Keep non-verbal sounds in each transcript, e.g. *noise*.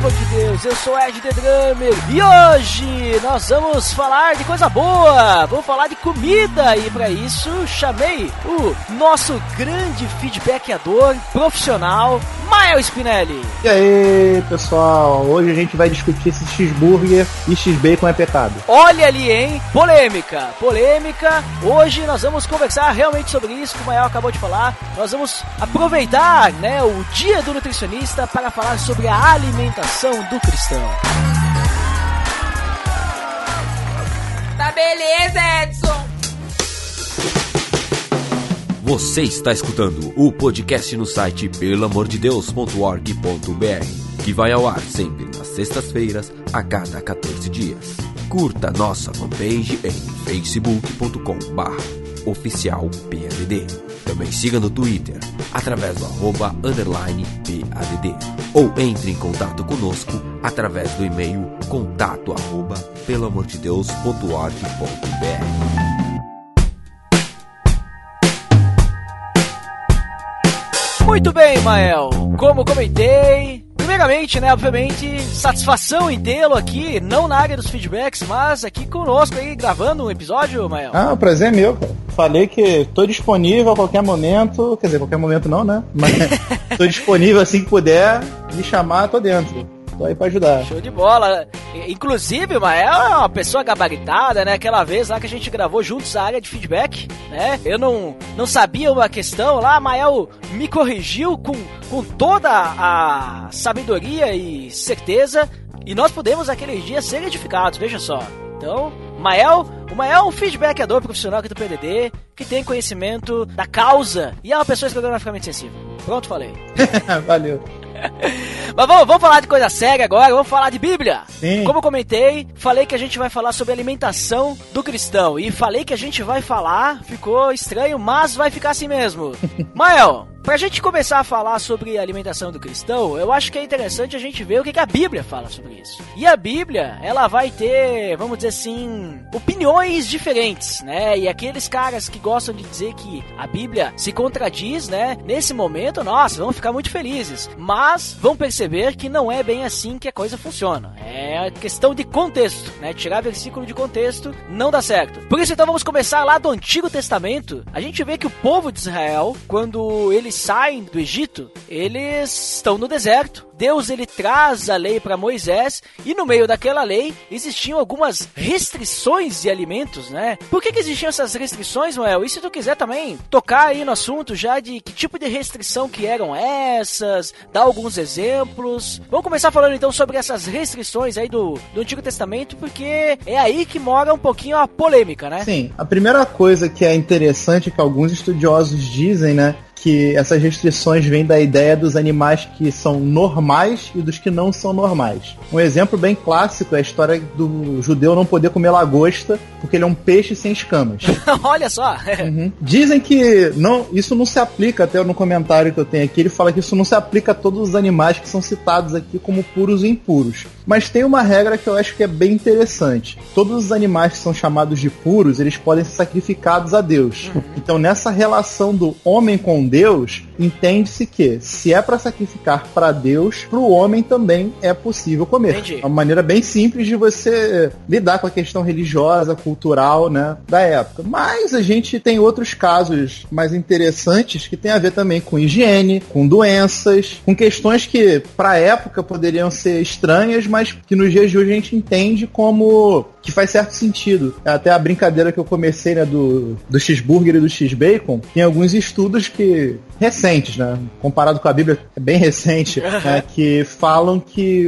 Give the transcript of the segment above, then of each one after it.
Amor de Deus, eu sou Ed The Drummer e hoje nós vamos falar de coisa boa, vamos falar de comida e para isso chamei o nosso grande feedbackador profissional, Mael Spinelli. E aí, pessoal, hoje a gente vai discutir se cheeseburger e x-bacon é pecado. Olha ali, hein? Polêmica, polêmica. Hoje nós vamos conversar realmente sobre isso que o Mael acabou de falar. Nós vamos aproveitar, né, o dia do nutricionista para falar sobre a alimentação do cristão. Tá beleza, Edson. Você está escutando o podcast no site pelamordedeus.org.br, que vai ao ar sempre nas sextas-feiras, a cada 14 dias. Curta nossa fanpage em facebook.com/barra oficial PADD. Também siga no Twitter, através do arroba underline PADD. Ou entre em contato conosco através do e-mail contato arroba pelamordedeus.org.br. Muito bem, Mael. Como comentei, primeiramente, né, obviamente, satisfação em tê-lo aqui, não na área dos feedbacks, mas aqui conosco aí, gravando um episódio, Mael. Ah, o prazer é meu, cara. Falei que estou disponível a qualquer momento, quer dizer, qualquer momento não, né? Mas *laughs* estou disponível assim que puder, me chamar, tô dentro. Tô aí pra ajudar. Show de bola. Inclusive, o Mael é uma pessoa gabaritada, né? Aquela vez lá que a gente gravou juntos a área de feedback, né? Eu não, não sabia uma questão lá, Mael me corrigiu com, com toda a sabedoria e certeza. E nós pudemos aquele dia ser edificados, veja só. Então, Mael, o Mael é um feedbackador profissional aqui do PDD, que tem conhecimento da causa e é uma pessoa escrograficamente sensível. Pronto, falei. *laughs* Valeu. *laughs* Mas vamos, vamos falar de coisa séria agora, vamos falar de Bíblia. Sim. Como eu comentei, falei que a gente vai falar sobre alimentação do cristão. E falei que a gente vai falar, ficou estranho, mas vai ficar assim mesmo. *laughs* Mael, Pra gente começar a falar sobre a alimentação do cristão, eu acho que é interessante a gente ver o que, que a Bíblia fala sobre isso. E a Bíblia, ela vai ter, vamos dizer assim, opiniões diferentes, né? E aqueles caras que gostam de dizer que a Bíblia se contradiz, né? Nesse momento, nossa, vão ficar muito felizes. Mas vão perceber que não é bem assim que a coisa funciona. É questão de contexto, né? Tirar versículo de contexto não dá certo. Por isso, então, vamos começar lá do Antigo Testamento. A gente vê que o povo de Israel, quando eles saem do Egito, eles estão no deserto. Deus ele traz a lei para Moisés e no meio daquela lei existiam algumas restrições de alimentos, né? Por que, que existiam essas restrições, Noel? E se tu quiser também tocar aí no assunto já de que tipo de restrição que eram essas, dar alguns exemplos. Vamos começar falando então sobre essas restrições aí do, do Antigo Testamento, porque é aí que mora um pouquinho a polêmica, né? Sim, a primeira coisa que é interessante que alguns estudiosos dizem, né? Que essas restrições vêm da ideia dos animais que são normais e dos que não são normais. Um exemplo bem clássico é a história do judeu não poder comer lagosta porque ele é um peixe sem escamas. *laughs* Olha só! Uhum. Dizem que não, isso não se aplica, até no comentário que eu tenho aqui, ele fala que isso não se aplica a todos os animais que são citados aqui como puros e impuros. Mas tem uma regra que eu acho que é bem interessante. Todos os animais que são chamados de puros, eles podem ser sacrificados a Deus. Uhum. Então nessa relação do homem com Deus, entende-se que se é para sacrificar para Deus, para o homem também é possível comer. Entendi. É uma maneira bem simples de você lidar com a questão religiosa, cultural, né, da época. Mas a gente tem outros casos mais interessantes que tem a ver também com higiene, com doenças, com questões que para a época poderiam ser estranhas, mas que nos dias de hoje a gente entende como que faz certo sentido. Até a brincadeira que eu comecei, né, do, do cheeseburger e do x-bacon, tem alguns estudos que recentes, né, comparado com a Bíblia, é bem recente, *laughs* né, que falam que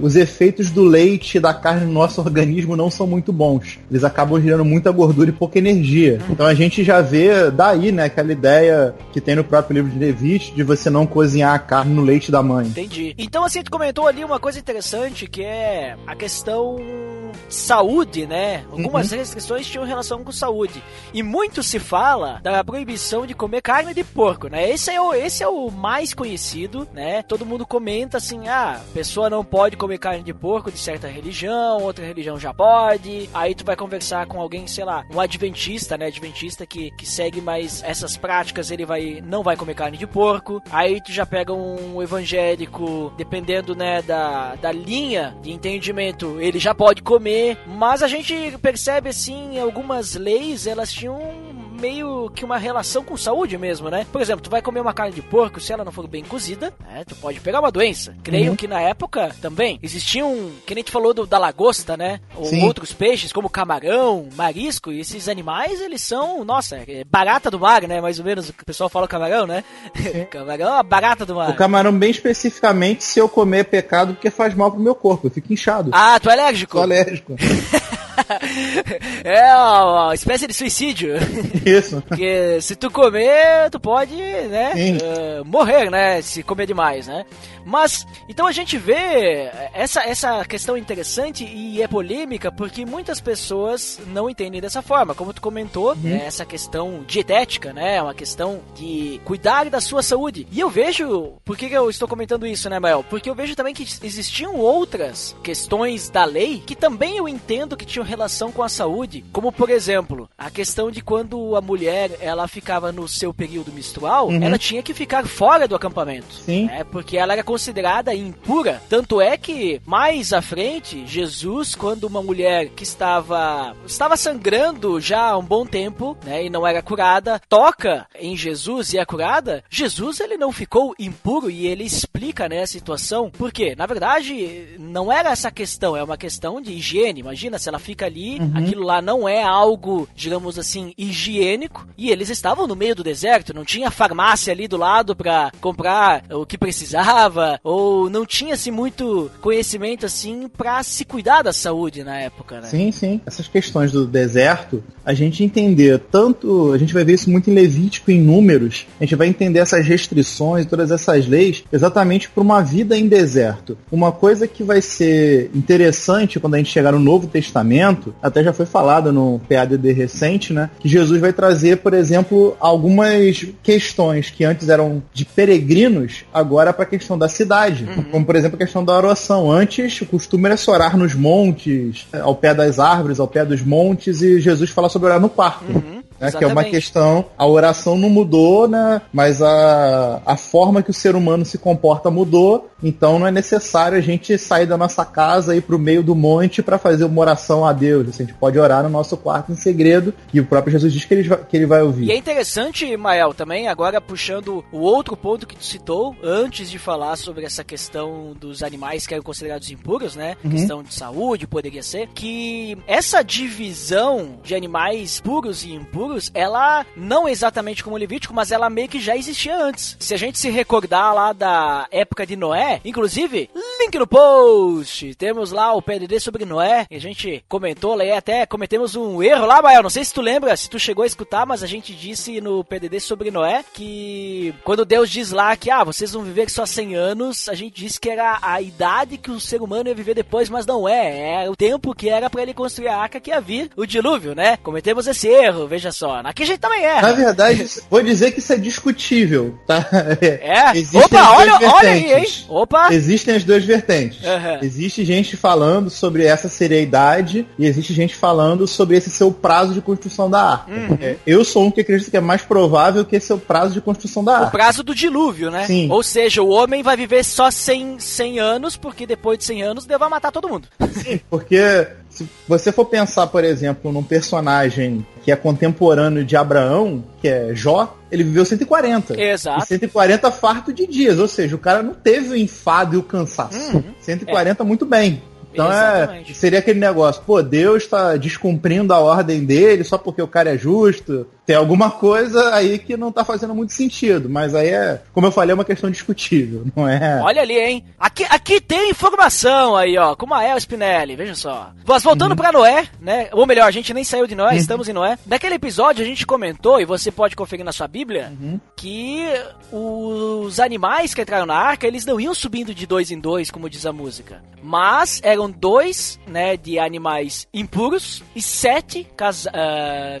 os efeitos do leite e da carne no nosso organismo não são muito bons. Eles acabam gerando muita gordura e pouca energia. Então a gente já vê daí, né, aquela ideia que tem no próprio livro de Levite de você não cozinhar a carne no leite da mãe. Entendi. Então assim, tu comentou ali uma coisa interessante que é a questão saúde, né? Algumas uhum. restrições tinham relação com saúde. E muito se fala da proibição de comer carne de porco, né? Esse é o, esse é o mais conhecido, né? Todo mundo comenta assim, ah, a pessoa não pode comer carne de porco de certa religião, outra religião já pode. Aí tu vai conversar com alguém, sei lá, um adventista, né? Adventista que, que segue mais essas práticas, ele vai não vai comer carne de porco. Aí tu já pega um evangélico, dependendo, né, da, da linha de entendimento, ele já pode comer. Mas a gente percebe, assim, algumas leis, elas tinham meio que uma relação com saúde mesmo, né? Por exemplo, tu vai comer uma carne de porco, se ela não for bem cozida, né, tu pode pegar uma doença. Creio uhum. que na época também existiam, que nem tu falou do, da lagosta, né? Ou Sim. outros peixes, como camarão, marisco, e esses animais, eles são, nossa, é barata do mar, né? Mais ou menos o pessoal fala camarão, né? *laughs* camarão é uma barata do mar. O camarão, bem especificamente, se eu comer é pecado, porque faz mal pro meu corpo, eu fico inchado. Ah, tu é alérgico? Sou alérgico. *laughs* é uma, espécie de suicídio. Isso. Porque se tu comer, tu pode, né, uh, morrer, né, se comer demais, né? Mas, então a gente vê essa, essa questão interessante e é polêmica porque muitas pessoas não entendem dessa forma. Como tu comentou, uhum. é essa questão dietética, né? É uma questão de cuidar da sua saúde. E eu vejo, por que, que eu estou comentando isso, né, Mael? Porque eu vejo também que existiam outras questões da lei que também eu entendo que tinham relação com a saúde, como por exemplo, a questão de quando a mulher ela ficava no seu período menstrual, uhum. ela tinha que ficar fora do acampamento. Sim. Né? Porque ela era considerada impura. Tanto é que mais à frente, Jesus, quando uma mulher que estava estava sangrando já há um bom tempo, né, e não era curada, toca em Jesus e é curada, Jesus ele não ficou impuro e ele explica né, a situação. Por quê? Na verdade, não era essa questão, é uma questão de higiene. Imagina se ela fica ali, uhum. aquilo lá não é algo, digamos assim, higiênico, e eles estavam no meio do deserto, não tinha farmácia ali do lado para comprar o que precisava ou não tinha-se muito conhecimento assim para se cuidar da saúde na época, né? Sim, sim. Essas questões do deserto, a gente entender tanto, a gente vai ver isso muito em Levítico em números, a gente vai entender essas restrições, todas essas leis, exatamente para uma vida em deserto. Uma coisa que vai ser interessante quando a gente chegar no Novo Testamento, até já foi falado no PADD recente, né? Que Jesus vai trazer, por exemplo, algumas questões que antes eram de peregrinos, agora para a questão da cidade. Uhum. Como, por exemplo, a questão da oração. Antes, o costume era se orar nos montes, ao pé das árvores, ao pé dos montes, e Jesus fala sobre orar no quarto. Uhum. Né, que é uma questão, a oração não mudou, né? Mas a, a forma que o ser humano se comporta mudou, então não é necessário a gente sair da nossa casa e ir pro meio do monte para fazer uma oração a Deus. Assim, a gente pode orar no nosso quarto em segredo, e o próprio Jesus diz que ele, que ele vai ouvir. E é interessante, Mael, também, agora puxando o outro ponto que tu citou, antes de falar sobre essa questão dos animais que eram considerados impuros, né? Uhum. Questão de saúde, poderia ser, que essa divisão de animais puros e impuros ela não exatamente como Levítico, mas ela meio que já existia antes. Se a gente se recordar lá da época de Noé, inclusive, link no post, temos lá o PDD sobre Noé, e a gente comentou lá e até cometemos um erro lá, Bael, não sei se tu lembra, se tu chegou a escutar, mas a gente disse no PDD sobre Noé que quando Deus diz lá que, ah, vocês vão viver só 100 anos, a gente disse que era a idade que o ser humano ia viver depois, mas não é, é o tempo que era para ele construir a arca que ia vir o dilúvio, né? Cometemos esse erro, veja só. Aqui a gente também é. Na verdade, vou dizer que isso é discutível, tá? É? *laughs* Existem Opa, olha, olha aí, hein? Opa! Existem as duas vertentes. Uhum. Existe gente falando sobre essa seriedade e existe gente falando sobre esse seu prazo de construção da arca. Uhum. É, eu sou um que acredita que é mais provável que esse é o prazo de construção da arca. O prazo do dilúvio, né? Sim. Ou seja, o homem vai viver só 100, 100 anos, porque depois de 100 anos Deus vai matar todo mundo. Sim, porque se você for pensar, por exemplo, num personagem que é contemporâneo de Abraão, que é Jó, ele viveu 140. Exato. E 140 farto de dias, ou seja, o cara não teve o enfado e o cansaço. Uhum. 140 é. muito bem. Então é, seria aquele negócio, pô, Deus está descumprindo a ordem dele só porque o cara é justo. Tem alguma coisa aí que não tá fazendo muito sentido, mas aí é, como eu falei, é uma questão discutível, *laughs* não é? Olha ali, hein? Aqui, aqui tem informação aí, ó, com Mael Spinelli, veja só. Mas voltando uhum. pra Noé, né? Ou melhor, a gente nem saiu de Noé, uhum. estamos em Noé. Naquele episódio a gente comentou, e você pode conferir na sua Bíblia, uhum. que os animais que entraram na arca, eles não iam subindo de dois em dois, como diz a música. Mas eram foram dois, né, de animais impuros e sete cas, uh,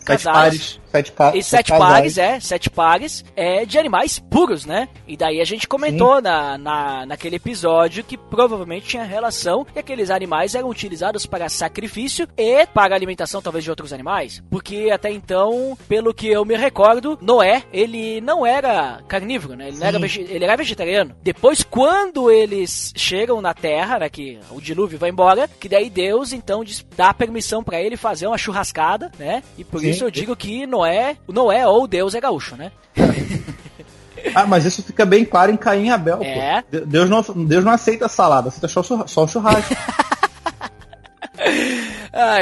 Sete casais. pares. Sete, E sete casais. pares, é, sete pares é, de animais puros, né? E daí a gente comentou na, na, naquele episódio que provavelmente tinha relação que aqueles animais eram utilizados para sacrifício e para alimentação talvez de outros animais. Porque até então, pelo que eu me recordo, Noé, ele não era carnívoro, né? Ele, não era, ele era vegetariano. Depois, quando eles chegam na Terra, né, que o dilúvio vai embora, que daí Deus então diz- dá permissão para ele fazer uma churrascada, né? E por Sim. isso eu digo que Noé, o Noé ou Deus é gaúcho, né? *laughs* Ah, mas isso fica bem claro em Caim e Abel, É. pô. De- Deus não, Deus não aceita salada, aceita só, só o churrasco. *laughs*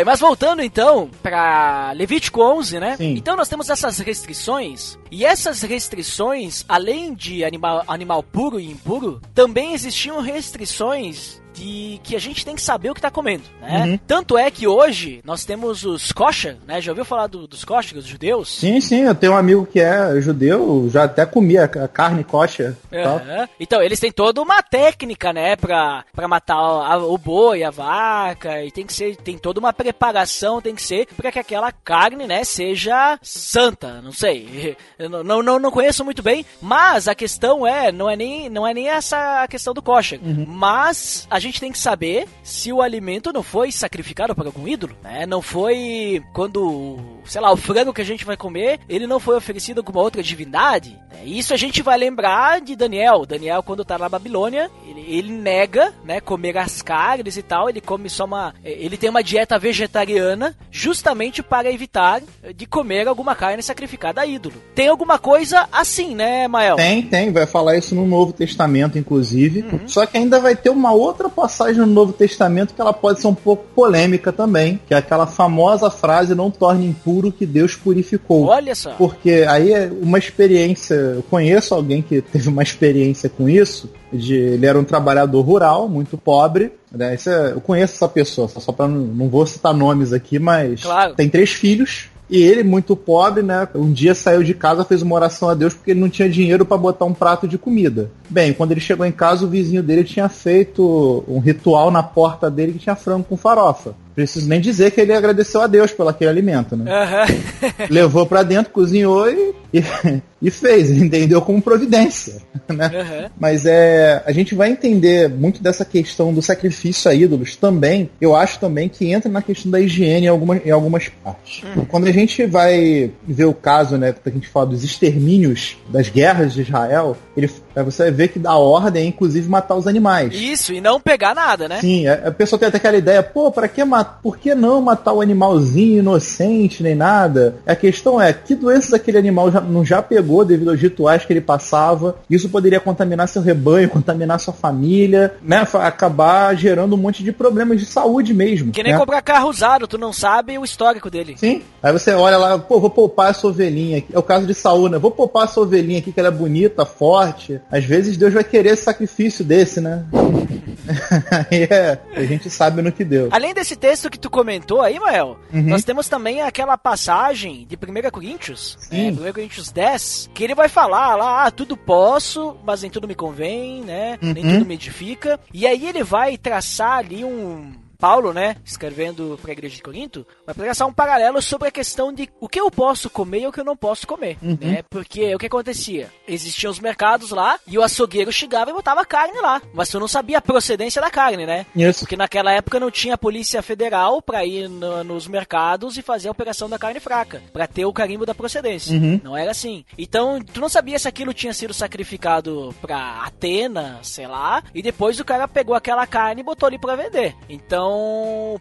Mas voltando então para Levítico 11, né? Sim. Então nós temos essas restrições e essas restrições, além de animal, animal puro e impuro, também existiam restrições de que a gente tem que saber o que tá comendo, né? Uhum. Tanto é que hoje nós temos os kosher, né? Já ouviu falar do- dos kosher, os judeus? sim, sim, eu tenho um amigo que é judeu, já até comia ca- carne kosher. Aham. Então, eles têm toda uma técnica, né, pra, pra matar o, a- o boi, a vaca, e tem que ser, tem toda uma preparação, tem que ser pra que aquela carne, né, seja santa, não sei. *laughs* Eu não, não, não, conheço muito bem, mas a questão é, não é nem, não é nem essa a questão do kosher, mas a gente tem que saber se o alimento não foi sacrificado para algum ídolo, né, não foi quando, sei lá, o frango que a gente vai comer, ele não foi oferecido a alguma outra divindade, né, isso a gente vai lembrar de Daniel. Daniel, quando tá na Babilônia, ele, ele nega, né, comer as carnes e tal. Ele come só uma. Ele tem uma dieta vegetariana, justamente para evitar de comer alguma carne sacrificada a ídolo. Tem alguma coisa assim, né, Mael? Tem, tem, vai falar isso no Novo Testamento, inclusive. Só que ainda vai ter uma outra passagem no Novo Testamento que ela pode ser um pouco polêmica também, que é aquela famosa frase: não torne impuro o que Deus purificou. Olha só. Porque aí é uma experiência. Eu conheço alguém que teve uma experiência com isso. De, ele era um trabalhador rural, muito pobre. Né? É- eu conheço essa pessoa, só, só para não, não vou citar nomes aqui, mas Claro. tem três filhos. E ele, muito pobre, né? Um dia saiu de casa, fez uma oração a Deus porque ele não tinha dinheiro para botar um prato de comida. Bem, quando ele chegou em casa, o vizinho dele tinha feito um ritual na porta dele que tinha frango com farofa. Preciso nem dizer que ele agradeceu a Deus pelo aquele alimento, né? Aham. *laughs* levou pra dentro, cozinhou e, e, *laughs* e fez, entendeu? Como providência, né? Aham. Mas é, a gente vai entender muito dessa questão do sacrifício a ídolos também. Eu acho também que entra na questão da higiene em algumas, em algumas partes. Quando a gente vai ver o caso, né, que a gente fala dos extermínios das guerras de Israel, ele, é, você ver que da ordem é inclusive matar os animais. Isso, e não pegar nada, né? Sim, a, a pessoa tem até aquela ideia, pô, para que matar? Por que não matar o animalzinho inocente nem nada? A questão é, que doenças aquele animal já, não já pegou devido aos rituais que ele passava? Isso poderia contaminar seu rebanho, *laughs* contaminar sua família, né? Acabar gerando um monte de problemas de saúde mesmo. Que nem né? comprar carro usado, tu não sabe o histórico dele. Sim. Aí você olha lá, pô, vou poupar essa ovelhinha aqui. É o caso de Saúl, né? Vou poupar essa ovelhinha aqui, que ela é bonita, forte. Às vezes Deus vai querer esse sacrifício desse, né? *laughs* Aí é, a gente sabe no que deu. Além desse texto que tu comentou aí, Mael, Uhum. nós temos também aquela passagem de 1 Coríntios, Sim. é, 1 Coríntios 10, que ele vai falar lá, ah, tudo posso, mas nem tudo me convém, né? Nem Uhum. tudo me edifica. E aí ele vai traçar ali um. Paulo, né, escrevendo para a igreja de Corinto, vai traçar um paralelo sobre a questão de o que eu posso comer e o que eu não posso comer, Uhum. né? Porque o que acontecia? Existiam os mercados lá e o açougueiro chegava e botava carne lá, mas tu não sabia a procedência da carne, né? Isso. Porque naquela época não tinha polícia federal pra ir no- nos mercados e fazer a operação da carne fraca, Pra ter o carimbo da procedência. Uhum. Não era assim. Então, tu não sabia se aquilo tinha sido sacrificado pra Atena, sei lá, e depois o cara pegou aquela carne e botou ali pra vender. Então,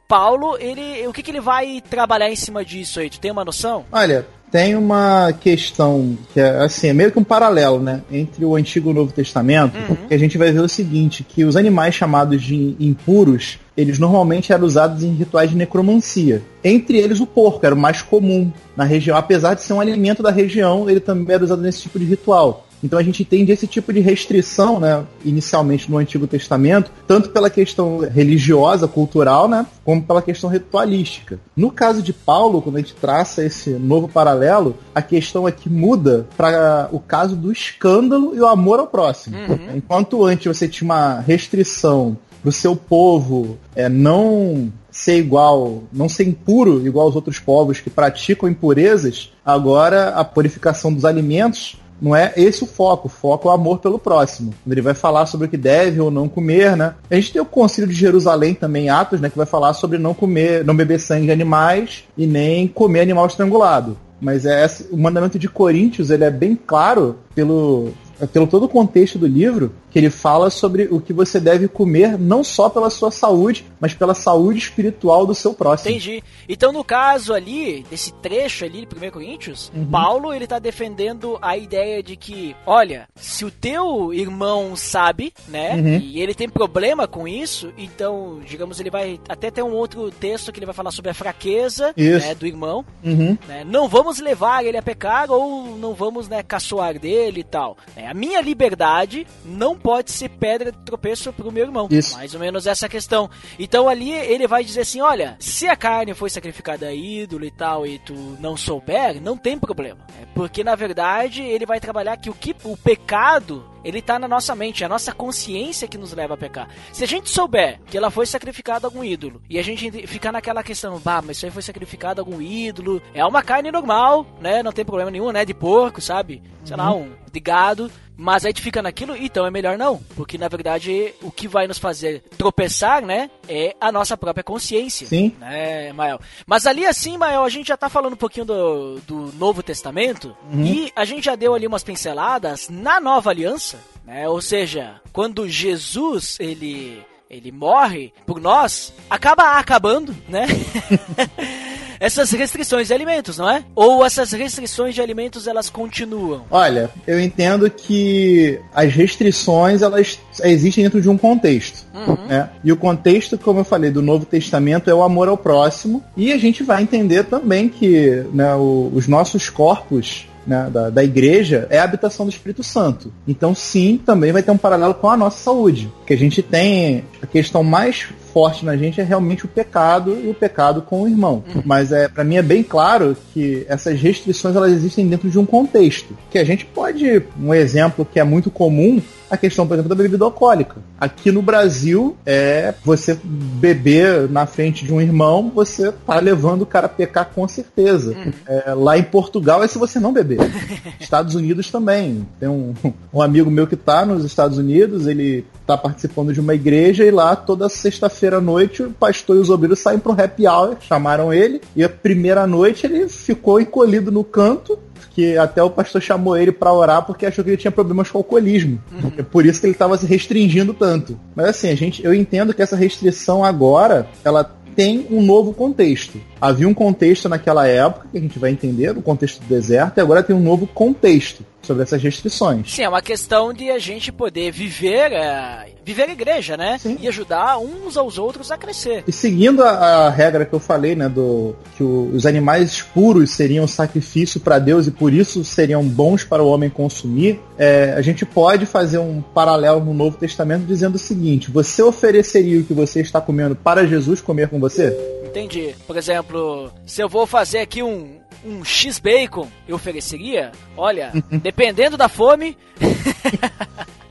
Paulo, ele, o que que ele vai trabalhar em cima disso aí? Tu tem uma noção? Olha, tem uma questão que é assim, é meio que um paralelo, né, entre o Antigo e o Novo Testamento, que a gente vai ver o seguinte, que os animais chamados de impuros, eles normalmente eram usados em rituais de necromancia. Entre eles o porco, era o mais comum na região, apesar de ser um alimento da região, ele também era usado nesse tipo de ritual. Então a gente entende esse tipo de restrição, né, inicialmente no Antigo Testamento, tanto pela questão religiosa, cultural, né, como pela questão ritualística. No caso de Paulo, quando a gente traça esse novo paralelo, a questão é que muda para o caso do escândalo e o amor ao próximo. Enquanto antes você tinha uma restrição pro seu povo é, não ser igual, não ser impuro igual aos outros povos que praticam impurezas, agora a purificação dos alimentos não é esse o foco. O foco é o amor pelo próximo. Ele vai falar sobre o que deve ou não comer, né? A gente tem o Concílio de Jerusalém também, Atos, né? Que vai falar sobre não comer, não beber sangue de animais e nem comer animal estrangulado. Mas é, o mandamento de Coríntios ele é bem claro pelo, pelo todo o contexto do livro, que ele fala sobre o que você deve comer, não só pela sua saúde, mas pela saúde espiritual do seu próximo. Entendi. Então, no caso ali, desse trecho ali de 1 Coríntios, uhum. Paulo ele tá defendendo a ideia de que, olha, se o teu irmão sabe, né, uhum. e ele tem problema com isso, então, digamos, ele vai até ter um outro texto que ele vai falar sobre a fraqueza né, do irmão, uhum. né, não vamos levar ele a pecar ou não vamos, né, caçoar dele e tal. Né, a minha liberdade não pode ser pedra de tropeço pro meu irmão. Isso. Mais ou menos essa questão. Então ali ele vai dizer assim: olha, se a carne foi sacrificada a ídolo e tal, e tu não souber, não tem problema. É porque na verdade ele vai trabalhar que o que o pecado ele está na nossa mente, é a nossa consciência que nos leva a pecar. Se a gente souber que ela foi sacrificada a algum ídolo e a gente ficar naquela questão, bah, mas isso aí foi sacrificado a algum ídolo, é uma carne normal, né? Não tem problema nenhum, né? De porco, sabe? Sei uhum. lá, um de gado. Mas a gente fica naquilo, então é melhor não. Porque na verdade o que vai nos fazer tropeçar, né? É a nossa própria consciência. Sim. Né, Mael? Mas ali assim, Mael, a gente já tá falando um pouquinho do, do Novo Testamento. Uhum. E a gente já deu ali umas pinceladas na nova aliança. Né? Ou seja, quando Jesus ele ele morre por nós, acaba acabando, né? *laughs* essas restrições de alimentos, não é? Ou essas restrições de alimentos elas continuam? Olha, eu entendo que as restrições elas existem dentro de um contexto. Uhum. Né? E o contexto, como eu falei, do Novo Testamento é o amor ao próximo. E a gente vai entender também que né, o, os nossos corpos né, da, da igreja é a habitação do Espírito Santo. Então, sim, também vai ter um paralelo com a nossa saúde. Que a gente tem a questão mais forte na gente é realmente o pecado e o pecado com o irmão. Uhum. Mas é para mim é bem claro que essas restrições elas existem dentro de um contexto. Que a gente pode, um exemplo que é muito comum a questão, por exemplo, da bebida alcoólica. Aqui no Brasil, é você beber na frente de um irmão, você tá levando o cara a pecar com certeza. Uhum. É, lá em Portugal é se você não beber. *laughs* Estados Unidos também. Tem um, um amigo meu que tá nos Estados Unidos, ele tá participando de uma igreja e lá toda sexta-feira à noite o pastor e os obreiros saem para um happy hour, chamaram ele, e a primeira noite ele ficou encolhido no canto que até o pastor chamou ele para orar porque achou que ele tinha problemas com alcoolismo. Uhum. É por isso que ele estava se restringindo tanto. Mas assim, a gente, eu entendo que essa restrição agora, ela tem um novo contexto. Havia um contexto naquela época, que a gente vai entender, o contexto do deserto, e agora tem um novo contexto sobre essas restrições. Sim, é uma questão de a gente poder viver, é, viver a igreja, né? Sim. E ajudar uns aos outros a crescer. E seguindo a, a regra que eu falei, né, do que o, os animais puros seriam sacrifício para Deus e por isso seriam bons para o homem consumir, é, a gente pode fazer um paralelo no Novo Testamento dizendo o seguinte: você ofereceria o que você está comendo para Jesus comer com você? Entendi. Por exemplo, se eu vou fazer aqui um, um X-Bacon, eu ofereceria? Olha, *laughs* dependendo da fome. *laughs*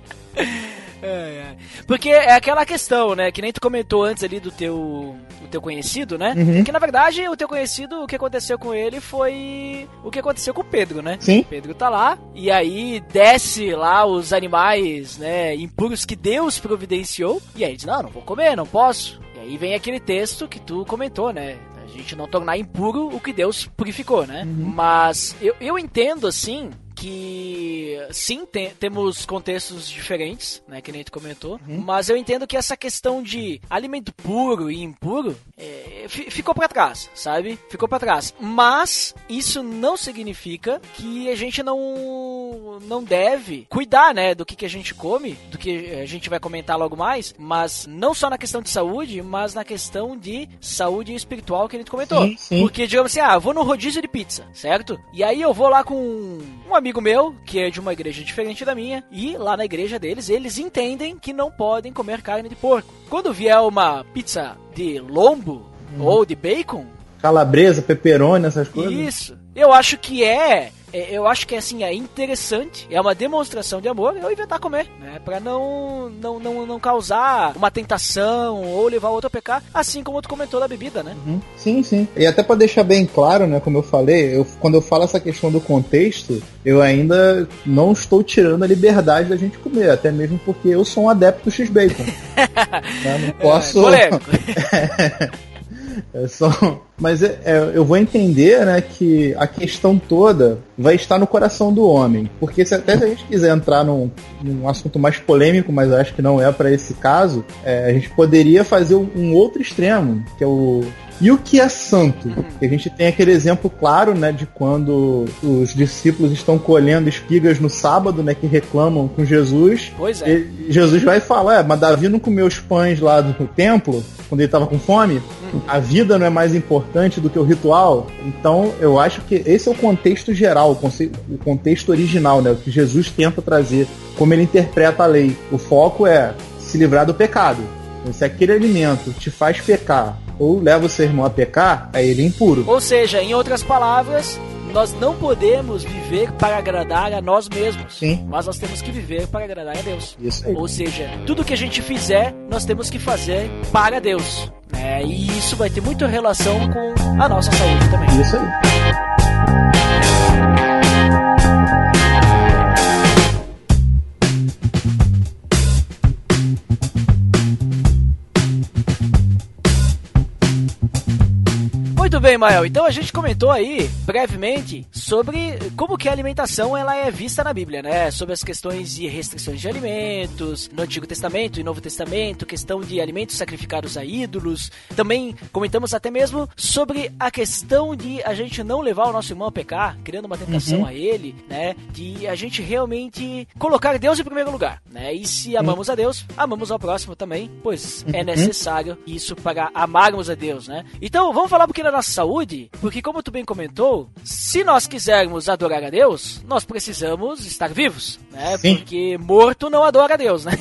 Porque é aquela questão, né? Que nem tu comentou antes ali do teu, do teu conhecido, né? Uhum. Que na verdade o teu conhecido, o que aconteceu com ele foi o que aconteceu com o Pedro, né? Sim. O Pedro tá lá e aí desce lá os animais, né? Impuros que Deus providenciou. E aí diz: Não, não vou comer, não posso. E aí vem aquele texto que tu comentou, né? A gente não tornar impuro o que Deus purificou, né? Uhum. Mas eu, eu entendo assim que sim, tem, temos contextos diferentes, né, que nem tu comentou, uhum. mas eu entendo que essa questão de alimento puro e impuro é, ficou para trás, sabe? Ficou para trás. Mas isso não significa que a gente não não deve cuidar, né, do que, que a gente come, do que a gente vai comentar logo mais, mas não só na questão de saúde, mas na questão de saúde espiritual que a gente comentou. Sim, sim. Porque digamos assim, ah, eu vou no rodízio de pizza, certo? E aí eu vou lá com um amigo amigo meu, que é de uma igreja diferente da minha, e lá na igreja deles, eles entendem que não podem comer carne de porco. Quando vier uma pizza de lombo hum. ou de bacon. Calabresa, pepperoni, essas coisas. Isso. Eu acho que é é, eu acho que assim é interessante, é uma demonstração de amor eu inventar comer, né? Para não, não não não causar uma tentação ou levar outro a pecar, assim como tu comentou da bebida, né? Uhum. Sim, sim. E até para deixar bem claro, né, como eu falei, eu, quando eu falo essa questão do contexto, eu ainda não estou tirando a liberdade da gente comer, até mesmo porque eu sou um adepto do X-Bacon. *laughs* né? Não posso. É, *laughs* É só... Mas é, é, eu vou entender né, que a questão toda vai estar no coração do homem. Porque se até se a gente quiser entrar num, num assunto mais polêmico, mas acho que não é para esse caso, é, a gente poderia fazer um outro extremo, que é o e o que é santo? A gente tem aquele exemplo claro, né, de quando os discípulos estão colhendo espigas no sábado, né, que reclamam com Jesus. Pois é. E Jesus vai falar, é, mas Davi não comeu os pães lá do templo, quando ele estava com fome? Uhum. A vida não é mais importante do que o ritual? Então, eu acho que esse é o contexto geral, o contexto original, né, o que Jesus tenta trazer, como ele interpreta a lei. O foco é se livrar do pecado. Se aquele alimento te faz pecar ou leva o seu irmão a pecar, aí ele é impuro. Ou seja, em outras palavras, nós não podemos viver para agradar a nós mesmos. Sim. Mas nós temos que viver para agradar a Deus. Isso aí. Ou seja, tudo que a gente fizer, nós temos que fazer para Deus. É, e isso vai ter muita relação com a nossa saúde também. Isso aí. Muito bem, Mael. Então a gente comentou aí brevemente sobre como que a alimentação ela é vista na Bíblia, né? Sobre as questões de restrições de alimentos no Antigo Testamento e Novo Testamento, questão de alimentos sacrificados a ídolos. Também comentamos até mesmo sobre a questão de a gente não levar o nosso irmão a pecar, criando uma tentação Uhum. a ele, né? De a gente realmente colocar Deus em primeiro lugar, né? E se amamos a Deus, amamos ao próximo também, pois é necessário isso para amarmos a Deus, né? Então, vamos falar um pouquinho da nossa saúde, porque como tu bem comentou, se nós quisermos adorar a Deus, nós precisamos estar vivos, né? Sim. Porque morto não adora a Deus, né?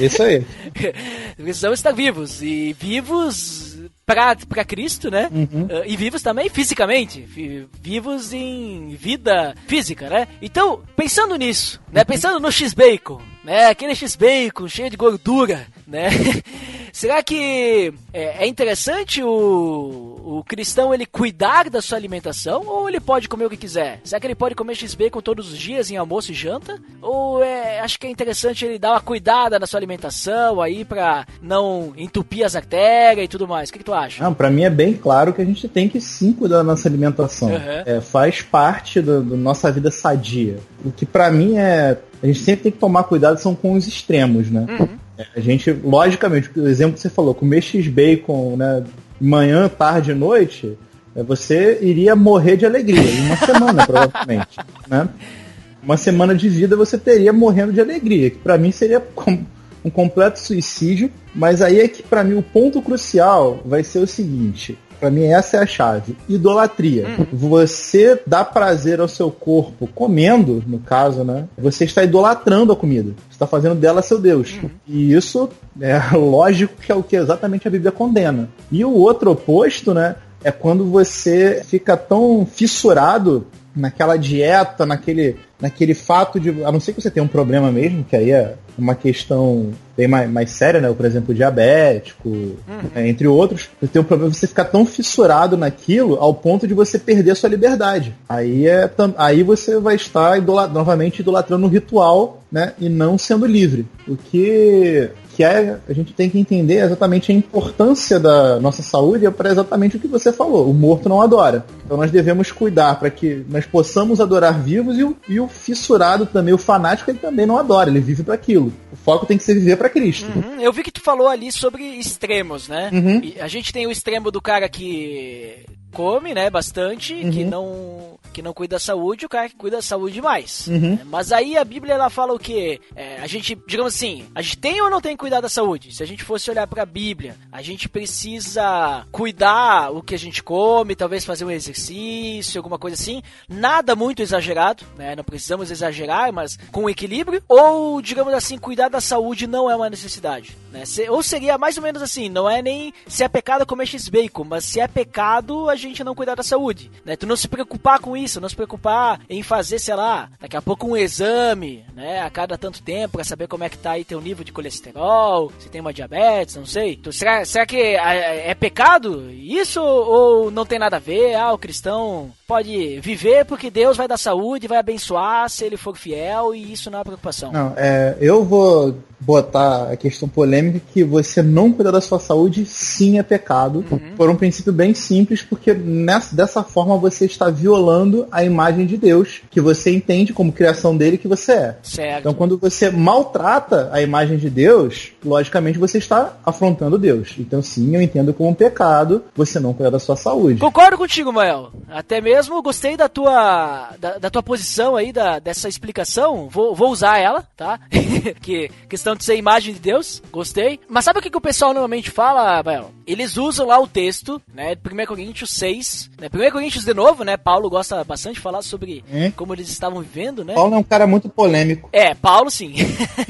Isso aí. *laughs* precisamos estar vivos e vivos para Cristo, né? Uhum. Uh, e vivos também fisicamente, vi- vivos em vida física, né? Então, pensando nisso, né? Pensando no X-Bacon, né? Aquele X-Bacon cheio de gordura, né? *laughs* Será que é, é interessante o, o cristão ele cuidar da sua alimentação ou ele pode comer o que quiser? Será que ele pode comer X-Bacon todos os dias em almoço e janta? Ou é, acho que é interessante ele dar uma cuidada na sua alimentação aí pra não entupir as artérias e tudo mais? O que, que tu acha? Não, pra mim é bem claro que a gente tem que sim cuidar da nossa alimentação. Uhum. É, faz parte da nossa vida sadia. O que pra mim é. A gente sempre tem que tomar cuidado são com os extremos, né? É, A gente, logicamente, o exemplo que você falou, comer X-Bacon, né? Manhã, tarde e noite, é, você iria morrer de alegria. Em uma semana, *laughs* provavelmente. Né? Uma semana de vida você teria morrendo de alegria, que pra mim seria um completo suicídio, mas aí é que pra mim o ponto crucial vai ser o seguinte. Pra mim essa é a chave. Idolatria. Você dá prazer ao seu corpo comendo, no caso, né? Você está idolatrando a comida. Você está fazendo dela seu Deus. E isso é *laughs* lógico que é o que exatamente a Bíblia condena. E o outro oposto, né? É quando você fica tão fissurado naquela dieta, naquele, naquele fato de. A não ser que você tenha um problema mesmo, que aí é uma questão bem mais, mais séria, né? Por exemplo, diabético, é, entre outros. Você tem um problema você ficar tão fissurado naquilo ao ponto de você perder a sua liberdade. Aí, é, aí você vai estar novamente idolatrando um ritual, né? E não sendo livre. O que que é, a gente tem que entender exatamente a importância da nossa saúde é para exatamente o que você falou. O morto não adora. Então nós devemos cuidar para que nós possamos adorar vivos e o, e o fissurado também, o fanático, ele também não adora, ele vive para aquilo. O foco tem que ser viver para Cristo. Uhum, Eu vi que tu falou ali sobre extremos, né? Uhum. A gente tem o extremo do cara que come, né, bastante, que Uhum. não que não cuida da saúde, o cara que cuida da saúde mais. Uhum. Mas aí a Bíblia ela fala o quê? É, a gente, digamos assim, a gente tem ou não tem que cuidar da saúde? Se a gente fosse olhar para a Bíblia, a gente precisa cuidar o que a gente come, talvez fazer um exercício, alguma coisa assim. Nada muito exagerado, né? Não precisamos exagerar, mas com equilíbrio. Ou, digamos assim, cuidar da saúde não é uma necessidade, né? Se, ou seria mais ou menos assim, não é nem se é pecado comer x-bacon, mas se é pecado a gente não cuidar da saúde, né? Tu não se preocupar com isso, não se preocupar em fazer, sei lá, daqui a pouco um exame, né? A cada tanto tempo pra saber como é que tá aí teu nível de colesterol, se tem uma diabetes, não sei. Tu, será, será que é, é pecado isso ou não tem nada a ver? Ah, o cristão pode viver porque Deus vai dar saúde, vai abençoar se ele for fiel e isso não é preocupação. Não, é, eu vou botar a questão polêmica que você não cuidar da sua saúde sim é pecado, Uhum. por um princípio bem simples, porque nessa, dessa forma você está violando a imagem de Deus, que você entende como criação dele que você é. Certo. Então quando você maltrata a imagem de Deus, logicamente você está afrontando Deus. Então sim, eu entendo como um pecado você não cuidar da sua saúde. Concordo contigo, Mael. Até mesmo gostei da tua da, da tua posição aí, da, dessa explicação. Vou, vou usar ela, tá? *laughs* que questão de ser imagem de Deus. Gostei. Mas sabe o que, que o pessoal normalmente fala, Mael? Eles usam lá o texto, né? de 1 Coríntios 6. Né? 1 Coríntios de novo, né? Paulo gosta bastante de falar sobre Hum. como eles estavam vivendo, né? Paulo é um cara muito polêmico. É, Paulo sim.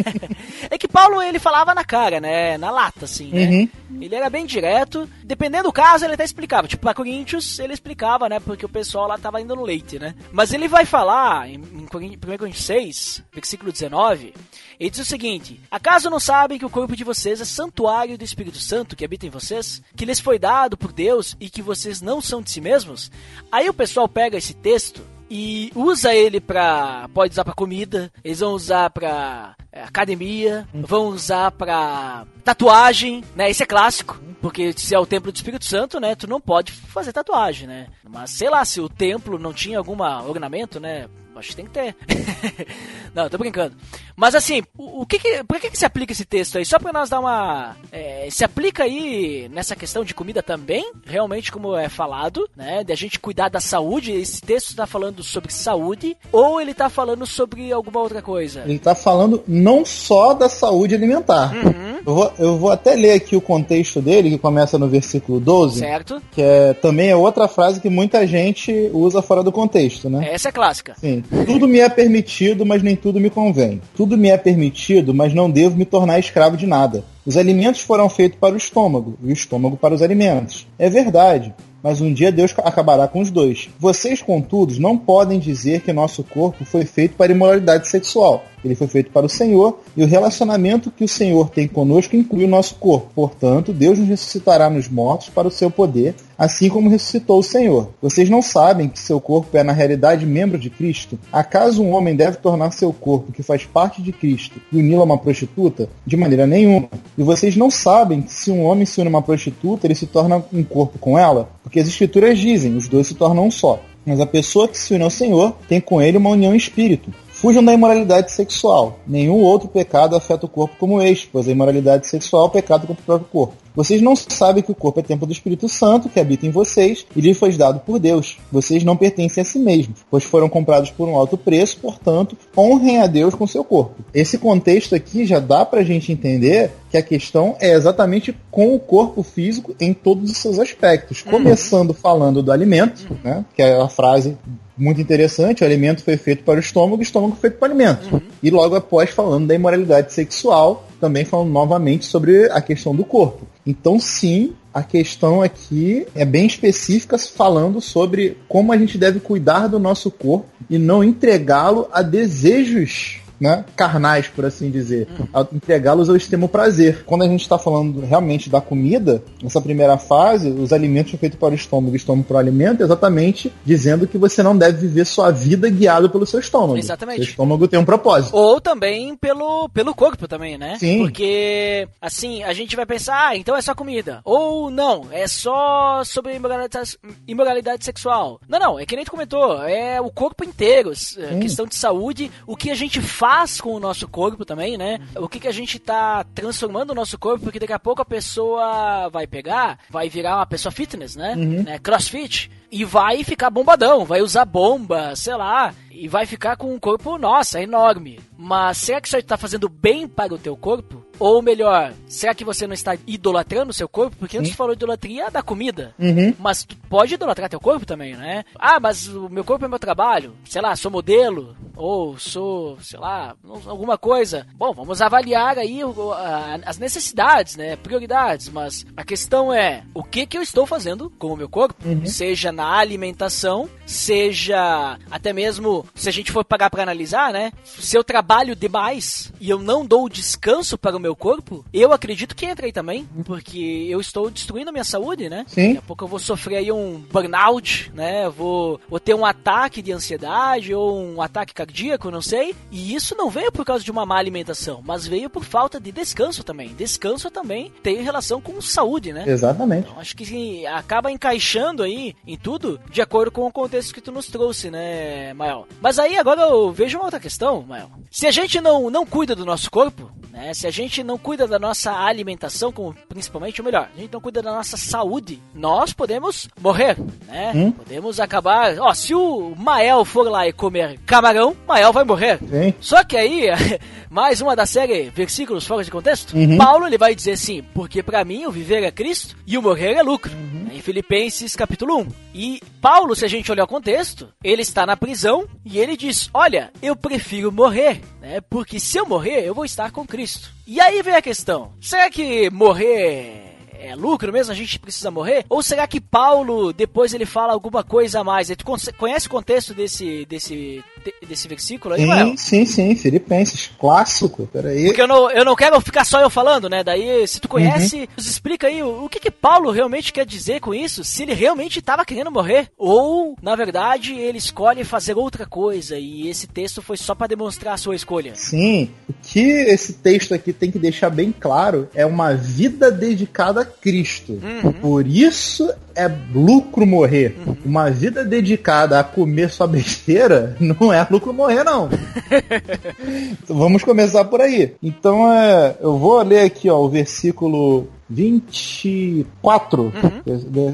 *laughs* é que Paulo ele falava na cara, né? Na lata, assim, né? Uhum. Ele era bem direto. Dependendo do caso, ele até explicava. Tipo, pra Corinthians, ele explicava, né? Porque o pessoal lá tava indo no leite, né? Mas ele vai falar, em, em Corin- 1 Coríntios 6, versículo 19, ele diz o seguinte: Acaso não sabem que o corpo de vocês é santuário do Espírito Santo que habita em vocês? Que lhes foi dado por Deus e que vocês não são de si mesmos? Aí o pessoal pega esse texto e usa ele pra. pode usar pra comida, eles vão usar pra é, academia, vão usar pra tatuagem, né? Isso é clássico, porque se é o templo do Espírito Santo, né? Tu não pode fazer tatuagem, né? Mas sei lá, se o templo não tinha algum ornamento, né? Acho que tem que ter. *laughs* não, tô brincando. Mas assim, o, o que que, por que que se aplica esse texto aí? Só pra nós dar uma... é, se aplica aí nessa questão de comida também, realmente como é falado, né? De a gente cuidar da saúde. Esse texto tá falando sobre saúde ou ele tá falando sobre alguma outra coisa? Ele está falando não só da saúde alimentar. Uhum. Eu, vou, eu vou até ler aqui o contexto dele, que começa no versículo 12, Certo? que é, também é outra frase que muita gente usa fora do contexto, né? Essa é clássica. Sim. Tudo me é permitido, mas nem tudo me convém. Tudo me é permitido, mas não devo me tornar escravo de nada. Os alimentos foram feitos para o estômago, e o estômago para os alimentos. É verdade, mas um dia Deus acabará com os dois. Vocês, contudo, não podem dizer que nosso corpo foi feito para imoralidade sexual. Ele foi feito para o Senhor, e o relacionamento que o Senhor tem conosco inclui o nosso corpo. Portanto, Deus nos ressuscitará nos mortos para o seu poder, assim como ressuscitou o Senhor. Vocês não sabem que seu corpo é, na realidade, membro de Cristo? Acaso um homem deve tornar seu corpo, que faz parte de Cristo, e uni-lo a uma prostituta? De maneira nenhuma. E vocês não sabem que se um homem se une a uma prostituta, ele se torna um corpo com ela? Porque as escrituras dizem, os dois se tornam um só. Mas a pessoa que se une ao Senhor tem com ele uma união em espírito. Fujam da imoralidade sexual. Nenhum outro pecado afeta o corpo como este, pois a imoralidade sexual é o pecado contra o próprio corpo. Vocês não sabem que o corpo é templo do Espírito Santo, que habita em vocês, e lhe foi dado por Deus. Vocês não pertencem a si mesmos, pois foram comprados por um alto preço, portanto, honrem a Deus com seu corpo. Esse contexto aqui já dá pra gente entender que a questão é exatamente com o corpo físico em todos os seus aspectos. Começando falando do alimento, né, que é a frase muito interessante, o alimento foi feito para o estômago, o estômago foi feito para o alimento. E logo após falando da imoralidade sexual, também falando novamente sobre a questão do corpo. Então sim, a questão aqui é bem específica falando sobre como a gente deve cuidar do nosso corpo e não entregá-lo a desejos né, carnais, por assim dizer, entregá-los ao extremo prazer. Quando a gente está falando realmente da comida, nessa primeira fase, os alimentos são feitos para o estômago, o estômago para o alimento, exatamente dizendo que você não deve viver sua vida guiado pelo seu estômago. Exatamente. Seu estômago tem um propósito. Ou também pelo, pelo corpo também, né? Sim. Porque, assim, a gente vai pensar, ah, então é só comida. Ou não, é só sobre imoralidade, imoralidade sexual. Não, não, é que nem tu comentou, é o corpo inteiro, é questão de saúde, o que a gente faz com o nosso corpo também, né? O que, que a gente tá transformando o nosso corpo, porque daqui a pouco a pessoa vai pegar, vai virar uma pessoa fitness, né? né? Crossfit. e vai ficar bombadão, vai usar bomba, sei lá, e vai ficar com um corpo, nossa, enorme. Mas será que isso está fazendo bem para o teu corpo? Ou melhor, será que você não está idolatrando o seu corpo? Porque antes tu falou idolatria da comida. Uhum. Mas tu pode idolatrar teu corpo também, né? Ah, mas o meu corpo é meu trabalho. Sei lá, sou modelo. Ou sou, sei lá, alguma coisa. Bom, vamos avaliar aí as necessidades, né? Prioridades. Mas a questão é, o que que eu estou fazendo com o meu corpo? Seja na alimentação, seja até mesmo, se a gente for pagar para analisar, né? Se eu trabalho demais e eu não dou descanso para o meu corpo, eu acredito que entra aí também, porque eu estou destruindo a minha saúde, né? Sim. Daqui a pouco eu vou sofrer aí um burnout, né? Vou, vou ter um ataque de ansiedade ou um ataque cardíaco, não sei. E isso não veio por causa de uma má alimentação, mas veio por falta de descanso também. Descanso também tem relação com saúde, né? Exatamente. Então, acho que sim, acaba encaixando aí em tudo de acordo com o contexto que tu nos trouxe, né, Mael? Mas aí agora eu vejo uma outra questão, Mael. Se a gente não, não cuida do nosso corpo, né, se a gente não cuida da nossa alimentação, como principalmente, ou melhor, a gente não cuida da nossa saúde, nós podemos morrer, né? Podemos acabar. Ó, se o Mael for lá e comer camarão, Mael vai morrer. Sim. Só que aí, *laughs* mais uma da série Versículos Fora de Contexto, Paulo ele vai dizer assim, porque pra mim o viver é Cristo e o morrer é lucro. Em Filipenses capítulo 1. E Paulo, se a gente olhar o contexto, ele está na prisão e ele diz, olha, eu prefiro morrer, né? Porque se eu morrer, eu vou estar com Cristo. E aí vem a questão, será que morrer é lucro mesmo, a gente precisa morrer? Ou será que Paulo, depois ele fala alguma coisa a mais? Tu conhece o contexto desse, desse, de- desse versículo aí? Sim, sim, sim. Filipenses, clássico. Peraí. Porque eu não, eu não quero ficar só eu falando, né? Daí, se tu conhece, nos explica aí o, o que que Paulo realmente quer dizer com isso. Se ele realmente estava querendo morrer. Ou, na verdade, ele escolhe fazer outra coisa. E esse texto foi só para demonstrar a sua escolha. Sim, o que esse texto aqui tem que deixar bem claro é uma vida dedicada Cristo. Por isso é lucro morrer. Uma vida dedicada a comer só besteira *laughs* não é lucro morrer, não. Então, *laughs* vamos começar por aí. Então, é, eu vou ler aqui ó, o versículo 24.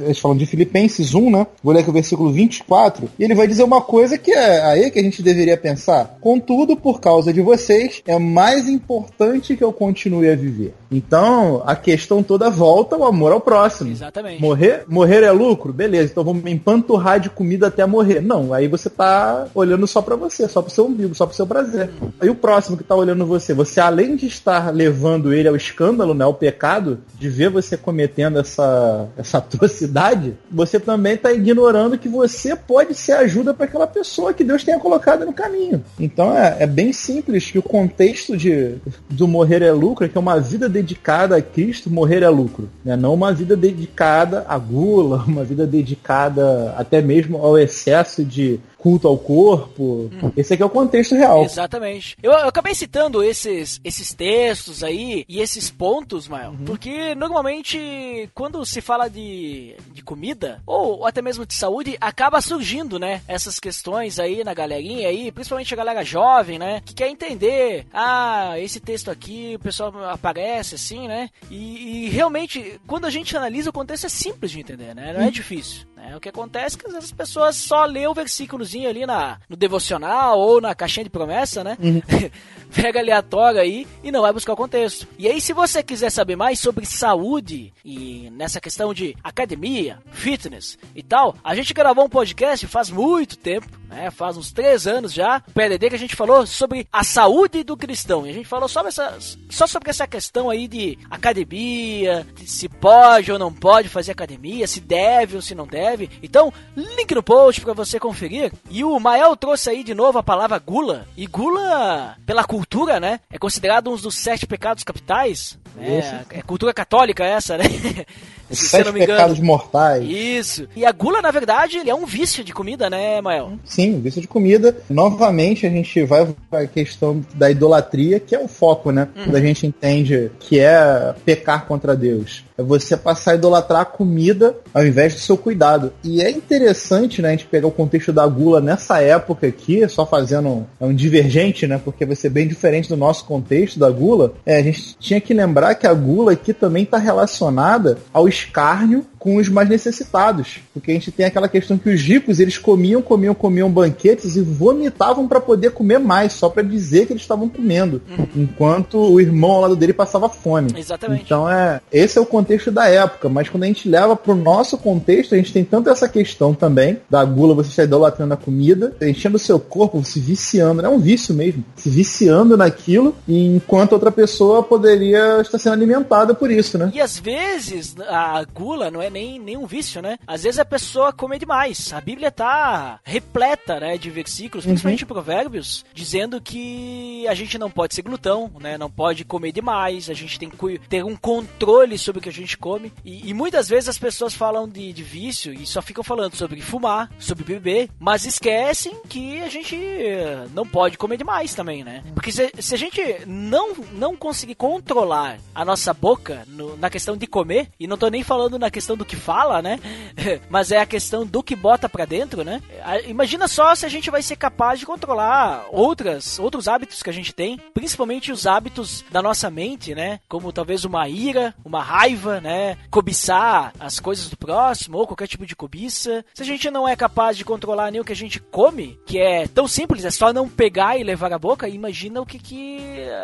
Eles falam de Filipenses 1, né? Vou ler aqui o versículo 24. E ele vai dizer uma coisa que é aí que a gente deveria pensar. Contudo, por causa de vocês, é mais importante que eu continue a viver. Então, a questão toda volta ao amor ao próximo. Exatamente. Morrer, morrer é lucro? Beleza, então vamos empanturrar de comida até morrer. Não, aí você tá olhando só pra você, só pro seu umbigo, só pro seu prazer. Aí o próximo que tá olhando você, você além de estar levando ele ao escândalo, né, ao pecado, de ver você cometendo essa, essa *laughs* atrocidade, você também tá ignorando que você pode ser ajuda para aquela pessoa que Deus tenha colocado no caminho. Então é, é bem simples que o contexto de, do morrer é lucro é que é uma vida dedicada a Cristo, morrer é lucro. Né? Não uma vida dedicada à gula, uma vida dedicada até mesmo ao excesso de culto ao corpo. Esse aqui é o contexto real. Exatamente. Eu, eu acabei citando esses, esses textos aí e esses pontos, Mael, Uhum. porque normalmente quando se fala de, de comida ou até mesmo de saúde, acaba surgindo, né, essas questões aí na galerinha aí, principalmente a galera jovem, né, que quer entender, ah, esse texto aqui, o pessoal aparece assim, né, e, e realmente, quando a gente analisa o contexto é simples de entender, né, não é difícil. né? O que acontece é que às vezes as pessoas só lê o ali na, no devocional ou na caixinha de promessa, né? *laughs* Pega aleatório aí e não vai buscar o contexto. E aí, se você quiser saber mais sobre saúde e nessa questão de academia, fitness e tal, a gente gravou um podcast faz muito tempo, né? Faz uns três anos já, o PLD, que a gente falou sobre a saúde do cristão. E a gente falou sobre essa, só sobre essa questão aí de academia, de se pode ou não pode fazer academia, se deve ou se não deve. Então, link no post para você conferir. E o Mael trouxe aí de novo a palavra gula. E gula, pela cultura, né? É considerado um dos sete pecados capitais. Né? É cultura católica essa, né? Os *laughs* se sete não me engano. pecados mortais. Isso. E a gula, na verdade, ele é um vício de comida, né, Mael? Sim, vício de comida. Novamente, a gente vai para a questão da idolatria, que é o foco, né? Quando a gente entende que é pecar contra Deus. É você passar a idolatrar a comida ao invés do seu cuidado. E é interessante, né, a gente pegar o contexto da gula nessa época aqui, só fazendo um, é um divergente, né? Porque vai ser bem diferente do nosso contexto da gula. É, a gente tinha que lembrar que a gula aqui também está relacionada ao escárnio com os mais necessitados. Porque a gente tem aquela questão que os ricos, eles comiam, comiam, comiam banquetes e vomitavam para poder comer mais, só para dizer que eles estavam comendo, uhum. enquanto o irmão ao lado dele passava fome. Exatamente. Então é, esse é o contexto da época, mas quando a gente leva pro nosso contexto, a gente tem tanto essa questão também da gula, você está idolatrando a comida, enchendo o seu corpo, se viciando, é um vício mesmo, se viciando naquilo, enquanto outra pessoa poderia estar sendo alimentada por isso, né? E às vezes a gula não é nem, nem um vício, né? Às vezes a pessoa come demais. A Bíblia tá repleta, né, de versículos, principalmente uhum. provérbios, dizendo que a gente não pode ser glutão, né? Não pode comer demais, a gente tem que ter um controle sobre o que a gente come. E, e muitas vezes as pessoas falam de, de vício e só ficam falando sobre fumar, sobre beber, mas esquecem que a gente não pode comer demais também, né? Porque se, se a gente não, não conseguir controlar a nossa boca no, na questão de comer, e não tô nem falando na questão do que fala, né? *laughs* mas é a questão do que bota para dentro, né? Imagina só se a gente vai ser capaz de controlar outras, outros hábitos que a gente tem, principalmente os hábitos da nossa mente, né? Como talvez uma ira, uma raiva, né? Cobiçar as coisas do próximo ou qualquer tipo de cobiça. Se a gente não é capaz de controlar nem o que a gente come, que é tão simples, é só não pegar e levar a boca, imagina o que, que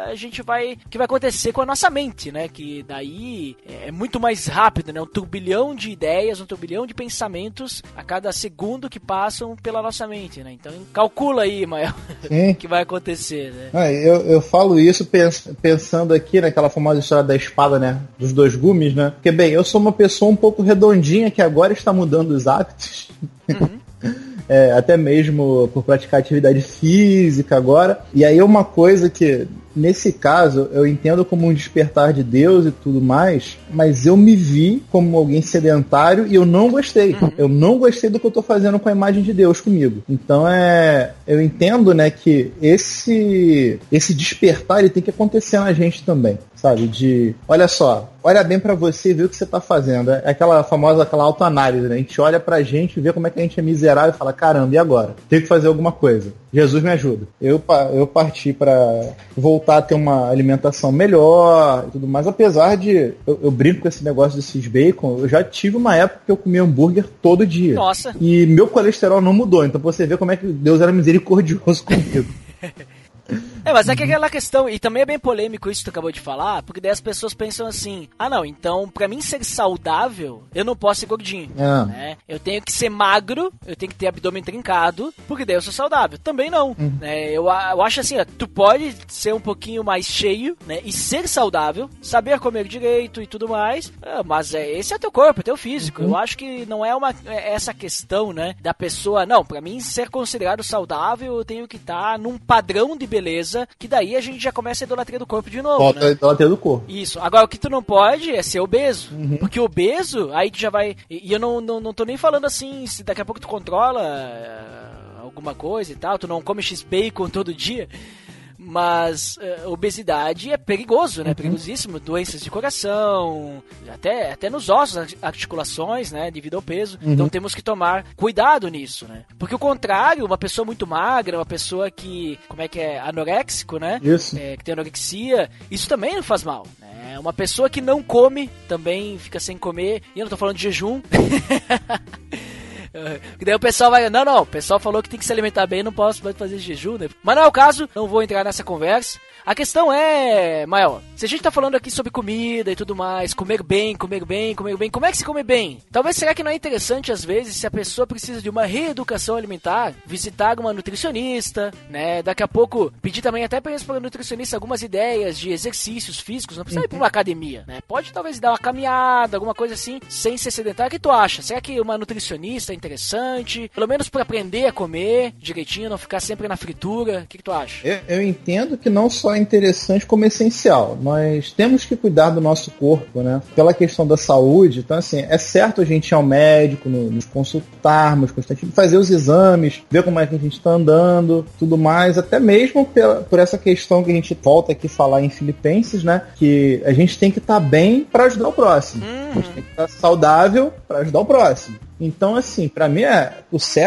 a gente vai que vai acontecer com a nossa mente, né? Que daí é muito mais rápido, né? Um turbilhão de ideias, um turbilhão de pensamentos a cada segundo que passam pela nossa mente, né? Então calcula aí, Mael, *laughs* o que vai acontecer, né? Ah, eu, eu falo isso pens pensando aqui naquela famosa história da espada, né? Dos dois gumes, né? Porque, bem, eu sou uma pessoa um pouco redondinha que agora está mudando os hábitos. Uhum. *laughs* é, até mesmo por praticar atividade física agora. E aí uma coisa que nesse caso, eu entendo como um despertar de Deus e tudo mais, mas eu me vi como alguém sedentário e eu não gostei. Uhum. Eu não gostei do que eu tô fazendo com a imagem de Deus comigo. Então é, eu entendo, né, que esse esse despertar ele tem que acontecer na gente também, sabe? De, olha só, olha bem para você e vê o que você tá fazendo. É aquela famosa aquela autoanálise, né? A gente olha pra gente, vê como é que a gente é miserável e fala, caramba, e agora? Tenho que fazer alguma coisa. Jesus me ajuda. Eu, eu parti para voltar a ter uma alimentação melhor e tudo mais, apesar de. Eu, eu, brinco com esse negócio desses bacon. Eu já tive uma época que eu comia hambúrguer todo dia. Nossa. E meu colesterol não mudou. Então você vê como é que Deus era misericordioso *laughs* comigo. *laughs* É, mas é que aquela questão, e também é bem polêmico isso que tu acabou de falar, porque daí as pessoas pensam assim: ah, não, então pra mim ser saudável, eu não posso ser gordinho. É. Né? Eu tenho que ser magro, eu tenho que ter abdômen trincado, porque daí eu sou saudável. Também não. Uhum. Né? Eu, eu acho assim: ó, tu pode ser um pouquinho mais cheio, né? E ser saudável, saber comer direito e tudo mais, é, mas é, esse é teu corpo, é teu físico. Uhum. Eu acho que não é uma é essa questão, né? Da pessoa, não, pra mim ser considerado saudável, eu tenho que estar tá num padrão de beleza coisa que daí a gente já começa a idolatria do corpo de novo. Volta né? a idolatria do corpo. Isso. Agora, o que tu não pode é ser obeso. Uhum. Porque obeso, aí tu já vai. E eu não, não, não tô nem falando assim, se daqui a pouco tu controla uh, alguma coisa e tal, tu não come X-Bacon todo dia. Mas uh, obesidade é perigoso, né? Uhum. Perigosíssimo. Doenças de coração, até, até nos ossos, articulações, né? Devido ao peso. Uhum. Então temos que tomar cuidado nisso, né? Porque o contrário, uma pessoa muito magra, uma pessoa que, como é que é, anoréxico, né? Isso. É, que tem anorexia, isso também não faz mal, né? Uma pessoa que não come também fica sem comer. E eu não tô falando de jejum. *laughs* Que *laughs* daí o pessoal vai. Não, não, o pessoal falou que tem que se alimentar bem, não posso fazer jejum, né? Mas não é o caso, não vou entrar nessa conversa. A questão é, Mael, se a gente tá falando aqui sobre comida e tudo mais, comer bem, comer bem, comer bem, como é que se come bem? Talvez será que não é interessante, às vezes, se a pessoa precisa de uma reeducação alimentar, visitar uma nutricionista, né? Daqui a pouco pedir também até para a nutricionista algumas ideias de exercícios físicos, não precisa ir pra uma academia, né? Pode talvez dar uma caminhada, alguma coisa assim, sem ser sedentário. O que tu acha? Será que uma nutricionista é interessante? Pelo menos para aprender a comer direitinho, não ficar sempre na fritura. O que, que tu acha? Eu, eu entendo que não só interessante como essencial. Nós temos que cuidar do nosso corpo, né? Pela questão da saúde. Então, assim, é certo a gente ir ao médico, nos consultarmos constantemente, fazer os exames, ver como é que a gente está andando, tudo mais, até mesmo pela, por essa questão que a gente volta aqui falar em Filipenses, né? Que a gente tem que estar tá bem para ajudar o próximo. A gente tem que estar tá saudável para ajudar o próximo. Então, assim, para mim é,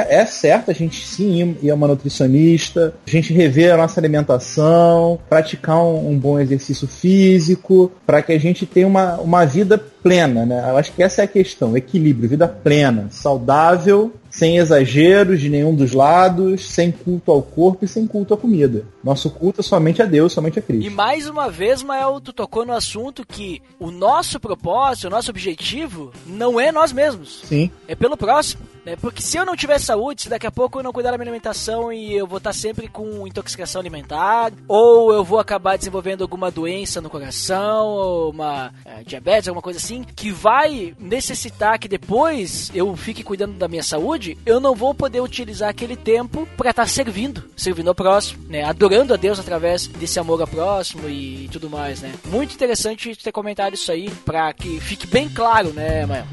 é certo a gente sim ir a uma nutricionista, a gente rever a nossa alimentação, praticar um, um bom exercício físico, para que a gente tenha uma, uma vida plena, né? Eu acho que essa é a questão, equilíbrio, vida plena, saudável sem exageros de nenhum dos lados, sem culto ao corpo e sem culto à comida. Nosso culto é somente a Deus, somente a Cristo. E mais uma vez, Mael, tu tocou no assunto que o nosso propósito, o nosso objetivo não é nós mesmos. Sim. É pelo próximo. Né? Porque se eu não tiver saúde, se daqui a pouco eu não cuidar da minha alimentação e eu vou estar sempre com intoxicação alimentar, ou eu vou acabar desenvolvendo alguma doença no coração, ou uma é, diabetes, alguma coisa assim, que vai necessitar que depois eu fique cuidando da minha saúde, eu não vou poder utilizar aquele tempo para estar servindo, servindo ao próximo, né? Adorando a Deus através desse amor ao próximo e tudo mais, né? Muito interessante ter comentado isso aí para que fique bem claro, né, Maia?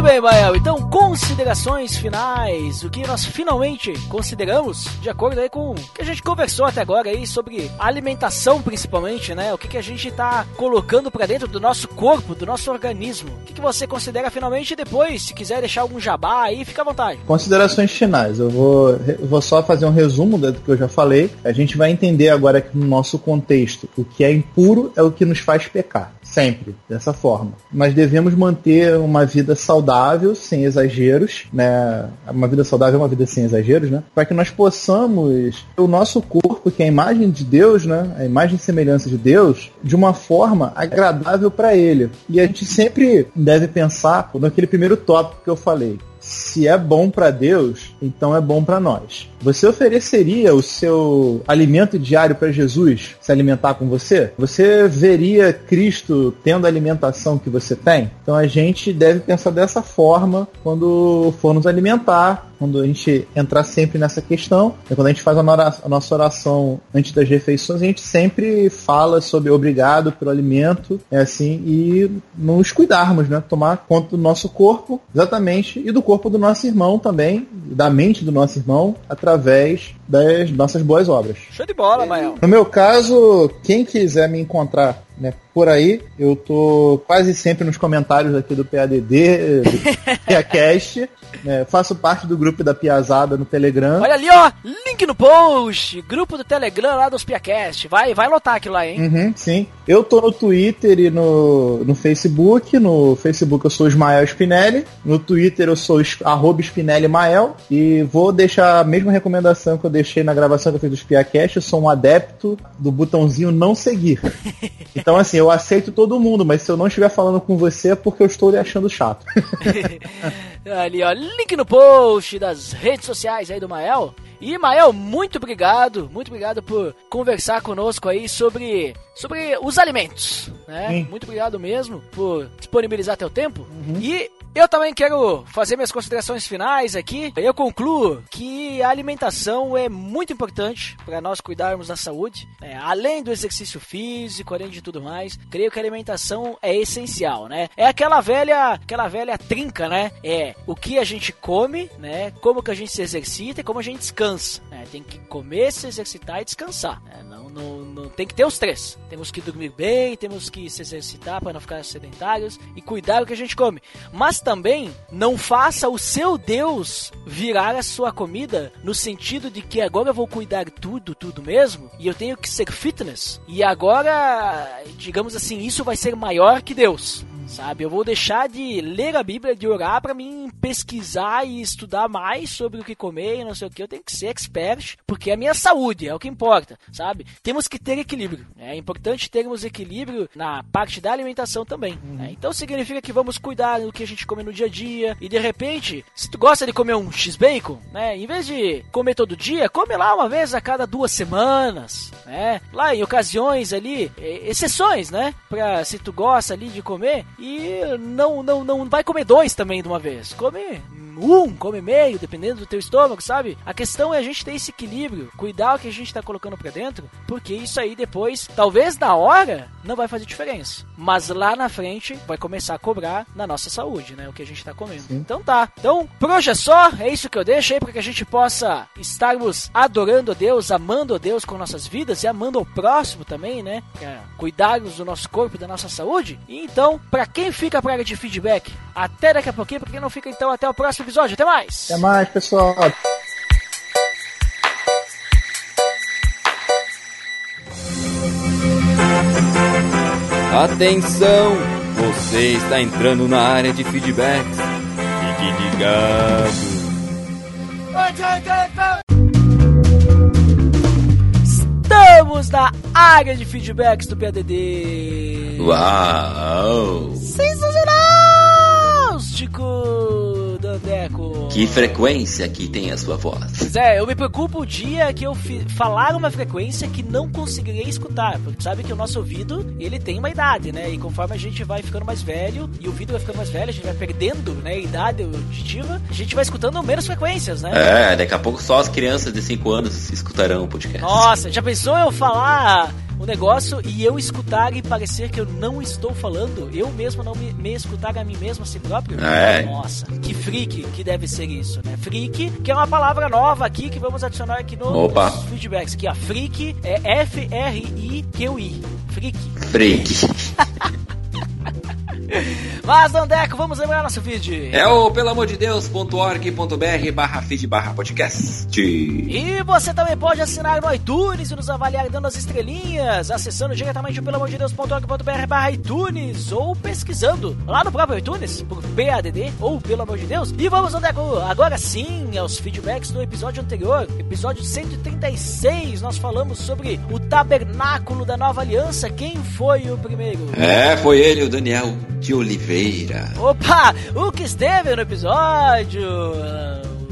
Muito bem, Bael. Então, considerações finais. O que nós finalmente consideramos, de acordo aí com o que a gente conversou até agora aí sobre alimentação, principalmente, né? O que, que a gente está colocando para dentro do nosso corpo, do nosso organismo. O que, que você considera finalmente depois, se quiser deixar algum jabá aí, fica à vontade. Considerações finais. Eu vou, eu vou só fazer um resumo do que eu já falei. A gente vai entender agora aqui no nosso contexto o que é impuro é o que nos faz pecar. Sempre, dessa forma. Mas devemos manter uma vida saudável, sem exageros, né? Uma vida saudável é uma vida sem exageros, né? Para que nós possamos o nosso corpo, que é a imagem de Deus, né? A imagem e semelhança de Deus, de uma forma agradável para ele. E a gente sempre deve pensar naquele primeiro tópico que eu falei se é bom para Deus, então é bom para nós. Você ofereceria o seu alimento diário para Jesus se alimentar com você? Você veria Cristo tendo a alimentação que você tem? Então a gente deve pensar dessa forma quando for nos alimentar, quando a gente entrar sempre nessa questão, é quando a gente faz a nossa oração antes das refeições, a gente sempre fala sobre obrigado pelo alimento, é assim, e nos cuidarmos, né? Tomar conta do nosso corpo, exatamente, e do corpo do nosso irmão também, da mente do nosso irmão, através das nossas boas obras. Show de bola, Mael. No meu caso, quem quiser me encontrar né, por aí, eu tô quase sempre nos comentários aqui do PADD, do *laughs* PiaCast. né, faço parte do grupo da Piazada no Telegram. Olha ali, ó, link no post, grupo do Telegram lá dos Piacast. Vai, vai lotar aquilo lá, hein? Uhum, sim. Eu tô no Twitter e no, no Facebook. No Facebook eu sou Ismael Spinelli. No Twitter eu sou arroba Spinelli Mael. E vou deixar a mesma recomendação que eu deixei na gravação que eu fiz dos Piacast. Eu sou um adepto do botãozinho não seguir. Então, *laughs* assim, eu aceito todo mundo, mas se eu não estiver falando com você é porque eu estou lhe achando chato. *laughs* Ali, ó, link no post das redes sociais aí do Mael. E Mael, muito obrigado, muito obrigado por conversar conosco aí sobre, sobre os alimentos, né? Sim. Muito obrigado mesmo por disponibilizar teu tempo. E eu também quero fazer minhas considerações finais aqui. Eu concluo que a alimentação é muito importante para nós cuidarmos da saúde. né? além do exercício físico, além de tudo mais, creio que a alimentação é essencial, né? É aquela velha, aquela velha trinca, né? É o que a gente come, né? Como que a gente se exercita e como a gente descansa. Né? Tem que comer, se exercitar e descansar. né? Não, não, não tem que ter os três. Temos que dormir bem, temos que se exercitar para não ficar sedentários e cuidar do que a gente come. Mas também não faça o seu Deus virar a sua comida no sentido de que agora eu vou cuidar tudo, tudo mesmo, e eu tenho que ser fitness. E agora, digamos assim, isso vai ser maior que Deus. Sabe, eu vou deixar de ler a Bíblia, de orar para mim pesquisar e estudar mais sobre o que comer e não sei o que. Eu tenho que ser expert, porque é a minha saúde, é o que importa, sabe? Temos que ter equilíbrio. É importante termos equilíbrio na parte da alimentação também. né? Então significa que vamos cuidar do que a gente come no dia a dia. E de repente, se tu gosta de comer um X-Bacon, né? Em vez de comer todo dia, come lá uma vez a cada duas semanas, né? Lá em ocasiões ali, exceções, né? Pra se tu gosta ali de comer. E não, não, não vai comer dois também de uma vez. Come um, come meio, dependendo do teu estômago, sabe? A questão é a gente ter esse equilíbrio, cuidar o que a gente tá colocando pra dentro, porque isso aí depois, talvez na hora, não vai fazer diferença. Mas lá na frente vai começar a cobrar na nossa saúde, né? O que a gente tá comendo. Então tá. Então, por hoje é só, é isso que eu deixo aí para que a gente possa estarmos adorando a Deus, amando a Deus com nossas vidas e amando ao próximo também, né? Pra cuidarmos do nosso corpo da nossa saúde. E então, para quem fica pra área de feedback, até daqui a pouquinho, pra quem não fica, então, até o próximo episódio. Até mais! Até mais, pessoal. Atenção! Você está entrando na área de feedbacks. Fique ligado. Estamos na área de feedbacks do PADD. Uau! Sensacional! Tico Dandeco. Que frequência que tem a sua voz? Pois é, eu me preocupo o dia que eu falar uma frequência que não conseguirei escutar, porque sabe que o nosso ouvido, ele tem uma idade, né? E conforme a gente vai ficando mais velho, e o ouvido vai ficando mais velho, a gente vai perdendo, né, a idade auditiva, a gente vai escutando menos frequências, né? É, daqui a pouco só as crianças de 5 anos escutarão o podcast. Nossa, já pensou eu falar o negócio e eu escutar e parecer que eu não estou falando? Eu mesmo não me, me escutar a mim mesmo a si próprio? É. Nossa, que freak que deve ser isso, né? Freak, que é uma palavra nova aqui que vamos adicionar aqui no, Opa. nos feedbacks. Que a freak é F-R-I-Q-I. Freak. Freak. *laughs* *laughs* Mas, Dandeco, vamos lembrar nosso feed. É o pelamordedeus.org.br barra feed barra podcast. E você também pode assinar no iTunes e nos avaliar dando as estrelinhas, acessando diretamente o pelamordedeus.org.br barra iTunes ou pesquisando lá no próprio iTunes por PADD ou pelo amor de Deus. E vamos, Andeco, agora sim aos feedbacks do episódio anterior, episódio 136, nós falamos sobre o tabernáculo da nova aliança. Quem foi o primeiro? É, foi ele, o Daniel de Oliveira. Opa, o que esteve no episódio?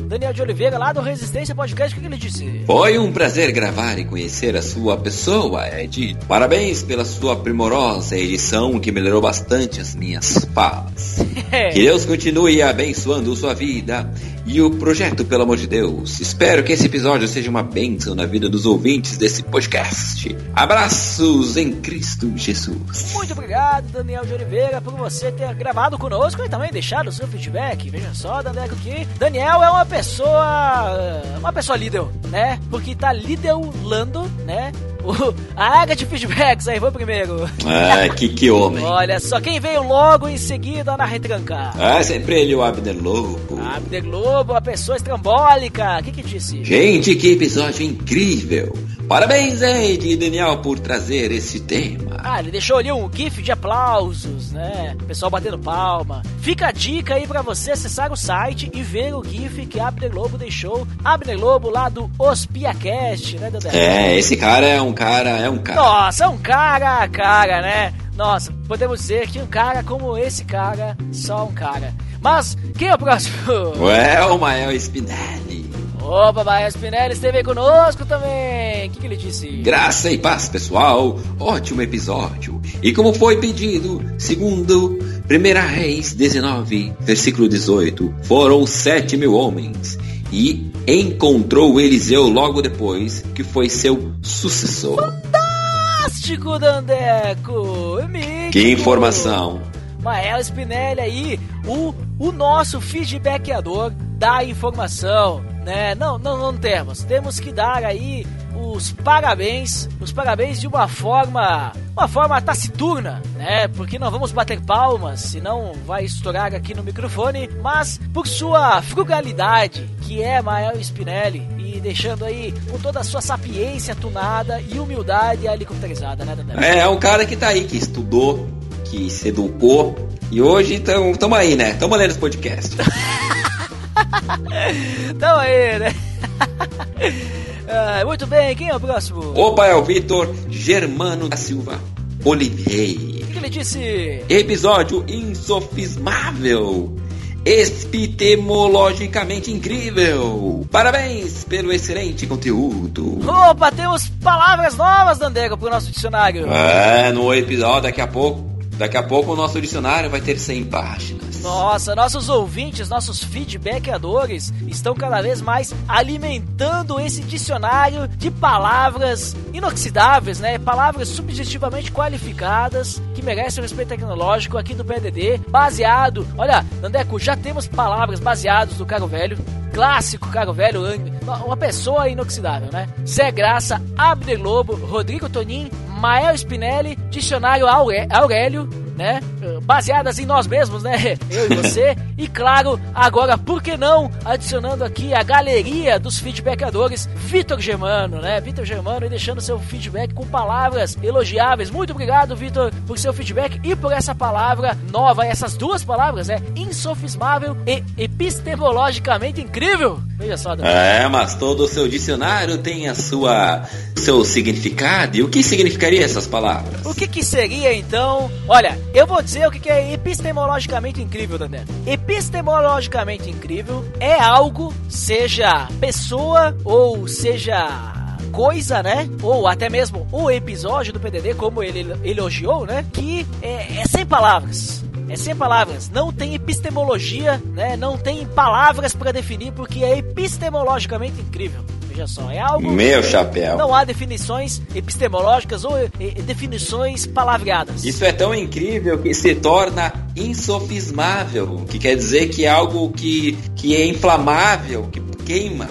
Daniel de Oliveira, lá do Resistência Podcast, o que que ele disse? Foi um prazer gravar e conhecer a sua pessoa, Ed. Parabéns pela sua primorosa edição que melhorou bastante as minhas falas. *laughs* Que Deus continue abençoando sua vida e o projeto, pelo amor de Deus. Espero que esse episódio seja uma bênção na vida dos ouvintes desse podcast. Abraços em Cristo Jesus. Muito obrigado, Daniel de Oliveira, por você ter gravado conosco e também deixado o seu feedback. Veja só, Dandeco, que Daniel é uma pessoa. uma pessoa líder, né? Porque tá liderando, né? *laughs* A área de feedbacks aí, foi primeiro. Ah, que, que homem. Olha só, quem veio logo em seguida na retranca? Ah, sempre ele, o Abner Lobo. Abner Globo, a pessoa estrambólica. O que que disse? Gente, que episódio incrível! Parabéns, Ed e Daniel, por trazer esse tema. Ah, ele deixou ali um gif de aplausos, né? Pessoal batendo palma. Fica a dica aí pra você acessar o site e ver o gif que Abner Lobo deixou. Abner Lobo lá do Ospiacast, né, Dedé? É, esse cara é um cara, é um cara. Nossa, é um cara cara, né? Nossa, podemos dizer que um cara como esse cara, só um cara. Mas, quem é o próximo? Ué, o Mael Spinelli. Opa, Baia Spinelli esteve conosco também. O que, que ele disse? Graça e paz, pessoal. Ótimo episódio. E como foi pedido, segundo 1 Reis 19, versículo 18, foram sete mil homens. E encontrou Eliseu logo depois, que foi seu sucessor. Fantástico, Dandeco! Mítico. Que informação. Mael Spinelli aí, o, o nosso feedbackeador da informação, né? Não, não, não temos. Temos que dar aí os parabéns, os parabéns de uma forma, uma forma taciturna, né? Porque não vamos bater palmas, senão vai estourar aqui no microfone, mas por sua frugalidade, que é Mael Spinelli, e deixando aí com toda a sua sapiência tunada e humildade helicopterizada, né, Dandé? É, é um cara que tá aí, que estudou, que se educou. E hoje então, tamo aí, né? Tamo lendo esse podcast. *laughs* *laughs* Então aí, né? *laughs* Ah, muito bem, quem é o próximo? O Opa, é o Vitor Germano da Silva Oliveira. que ele disse? Episódio insofismável. Epistemologicamente incrível. Parabéns pelo excelente conteúdo. Opa, temos palavras novas, Dandego, pro nosso dicionário. É, no episódio daqui a pouco Daqui a pouco o nosso dicionário vai ter 100 páginas. Nossa, nossos ouvintes, nossos feedbackadores estão cada vez mais alimentando esse dicionário de palavras inoxidáveis, né? Palavras subjetivamente qualificadas que merecem o respeito tecnológico aqui do PDD, baseado. Olha, Nandeco, já temos palavras baseadas do Caro Velho, clássico Caro Velho, uma pessoa inoxidável, né? Zé Graça, Abner Lobo, Rodrigo Tonin, Mael Spinelli, Dicionário Aurélio, né? Baseadas em nós mesmos, né? *laughs* Eu e você. e claro, agora, por que não adicionando aqui a galeria dos feedbackadores, Vitor Germano, né? Vitor Germano e deixando seu feedback com palavras elogiáveis. Muito obrigado, Vitor, por seu feedback e por essa palavra nova, essas duas palavras, né? Insofismável e epistemologicamente incrível. Veja só, Daniel. É, mas todo o seu dicionário tem a sua seu significado. E o que significaria essas palavras? O que que seria então? Olha, eu vou dizer o que é epistemologicamente incrível, Daniel. Epistemologicamente incrível é algo, seja pessoa ou seja coisa, né? Ou até mesmo o episódio do PDD, como ele elogiou, né? Que é, é sem palavras. É sem palavras, não tem epistemologia, né? Não tem palavras para definir porque é epistemologicamente incrível. É algo. Meu chapéu. Não há definições epistemológicas ou e, definições palavreadas. Isso é tão incrível que se torna insofismável, que quer dizer que é algo que, que é inflamável, que queima.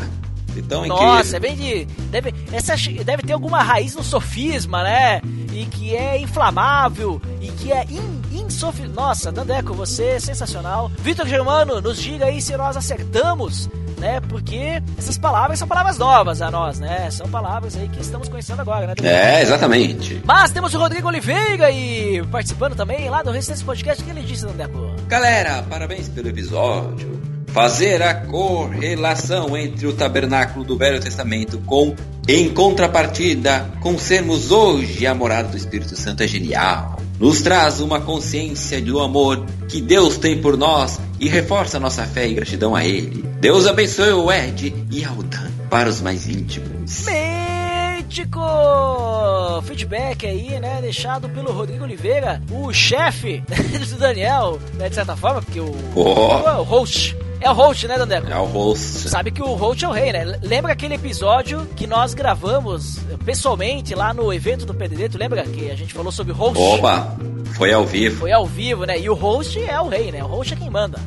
Então, Nossa, é bem de. Deve, essa, deve ter alguma raiz no sofisma, né? E que é inflamável e que é in, insof... Nossa, Dandeco, você é sensacional. Vitor Germano, nos diga aí se nós acertamos né? Porque essas palavras são palavras novas a nós, né? São palavras aí que estamos conhecendo agora, né? É, exatamente. Mas temos o Rodrigo Oliveira e participando também lá do Resistência Podcast. O que ele disse, Dandeco? Galera, parabéns pelo episódio. Fazer a correlação entre o tabernáculo do Velho Testamento com, em contrapartida, com sermos hoje a morada do Espírito Santo é genial nos traz uma consciência do amor que Deus tem por nós e reforça nossa fé e gratidão a Ele. Deus abençoe o Ed e Aldan para os mais íntimos. Mítico! Feedback aí, né? Deixado pelo Rodrigo Oliveira, o chefe *laughs* do Daniel, né? De certa forma, porque o, oh. o host é o host, né, Dandeco? É o host. Sabe que o host é o rei, né? Lembra aquele episódio que nós gravamos pessoalmente lá no evento do PDD? Tu lembra que a gente falou sobre host? Opa! Foi ao vivo. Foi ao vivo, né? E o host é o rei, né? O host é quem manda.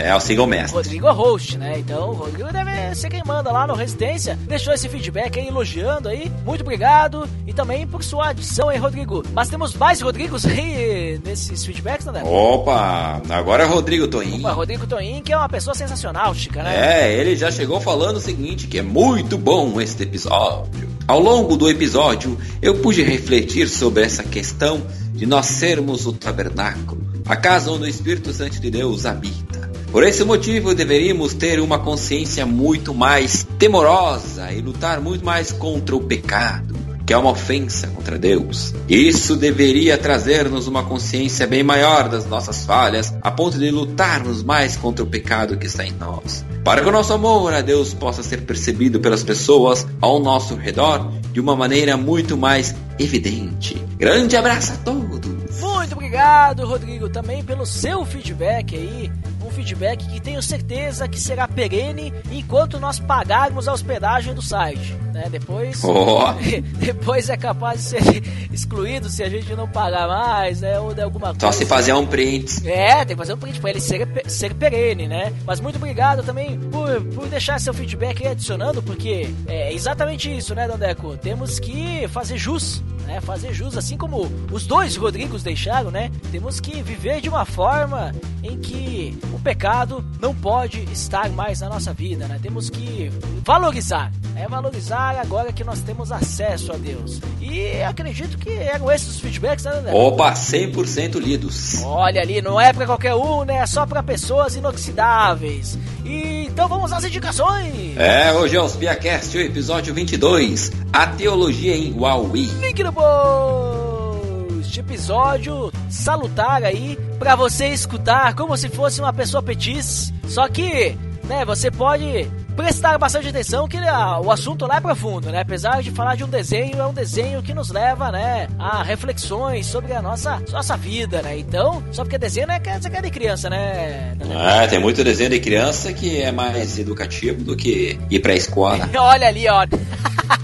É, o single mestre. Rodrigo é host, né? Então, o Rodrigo deve ser quem manda lá no Resistência. Deixou esse feedback aí, elogiando aí. Muito obrigado. E também por sua adição aí, Rodrigo. Mas temos mais Rodrigos aí nesses feedbacks, né? Opa! Agora é Rodrigo Toim. Opa, Rodrigo Toim, que é uma pessoa sensacional, Chica, né? É, ele já chegou falando o seguinte, que é muito bom este episódio. Ao longo do episódio, eu pude refletir sobre essa questão de nós sermos o tabernáculo, a casa onde o Espírito Santo de Deus habita. Por esse motivo, deveríamos ter uma consciência muito mais temorosa e lutar muito mais contra o pecado, que é uma ofensa contra Deus. Isso deveria trazer-nos uma consciência bem maior das nossas falhas, a ponto de lutarmos mais contra o pecado que está em nós. Para que o nosso amor a Deus possa ser percebido pelas pessoas ao nosso redor de uma maneira muito mais evidente. Grande abraço a todos! Muito obrigado, Rodrigo, também pelo seu feedback aí feedback que tenho certeza que será perene enquanto nós pagarmos a hospedagem do site. Né? Depois, oh. *laughs* depois é capaz de ser *laughs* excluído se a gente não pagar mais, né? Ou de alguma coisa. Só se fazer um print. É, tem que fazer um print para ele ser, ser perene, né? Mas muito obrigado também por, por deixar seu feedback aí adicionando, porque é exatamente isso, né, Dandeco? Temos que fazer jus né, fazer jus, assim como os dois Rodrigos deixaram, né? Temos que viver de uma forma em que o pecado não pode estar mais na nossa vida, né? Temos que valorizar, é valorizar agora que nós temos acesso a Deus. E acredito que eram esses os feedbacks, né, André? Opa, 100% lidos. Olha ali, não é para qualquer um, né? É só para pessoas inoxidáveis. E, então vamos às indicações. É, hoje é o Spiacast, o episódio 22, a teologia em Huawei. Link no post! Episódio salutar aí para você escutar como se fosse uma pessoa petis. Só que, né, você pode prestar bastante atenção que ah, o assunto lá é profundo, né? Apesar de falar de um desenho, é um desenho que nos leva, né, a reflexões sobre a nossa, nossa vida, né? Então, só porque desenho não é é de criança, né? Ah, tem muito desenho de criança que é mais educativo do que ir pra escola. *laughs* Olha ali, ó.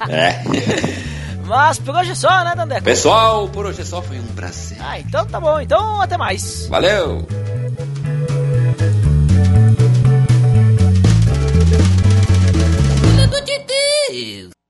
é. *laughs* Mas por hoje é só, né, Dandeco? Pessoal, por hoje é só, foi um prazer. Ah, então tá bom. Então até mais. Valeu! Filho de Deus!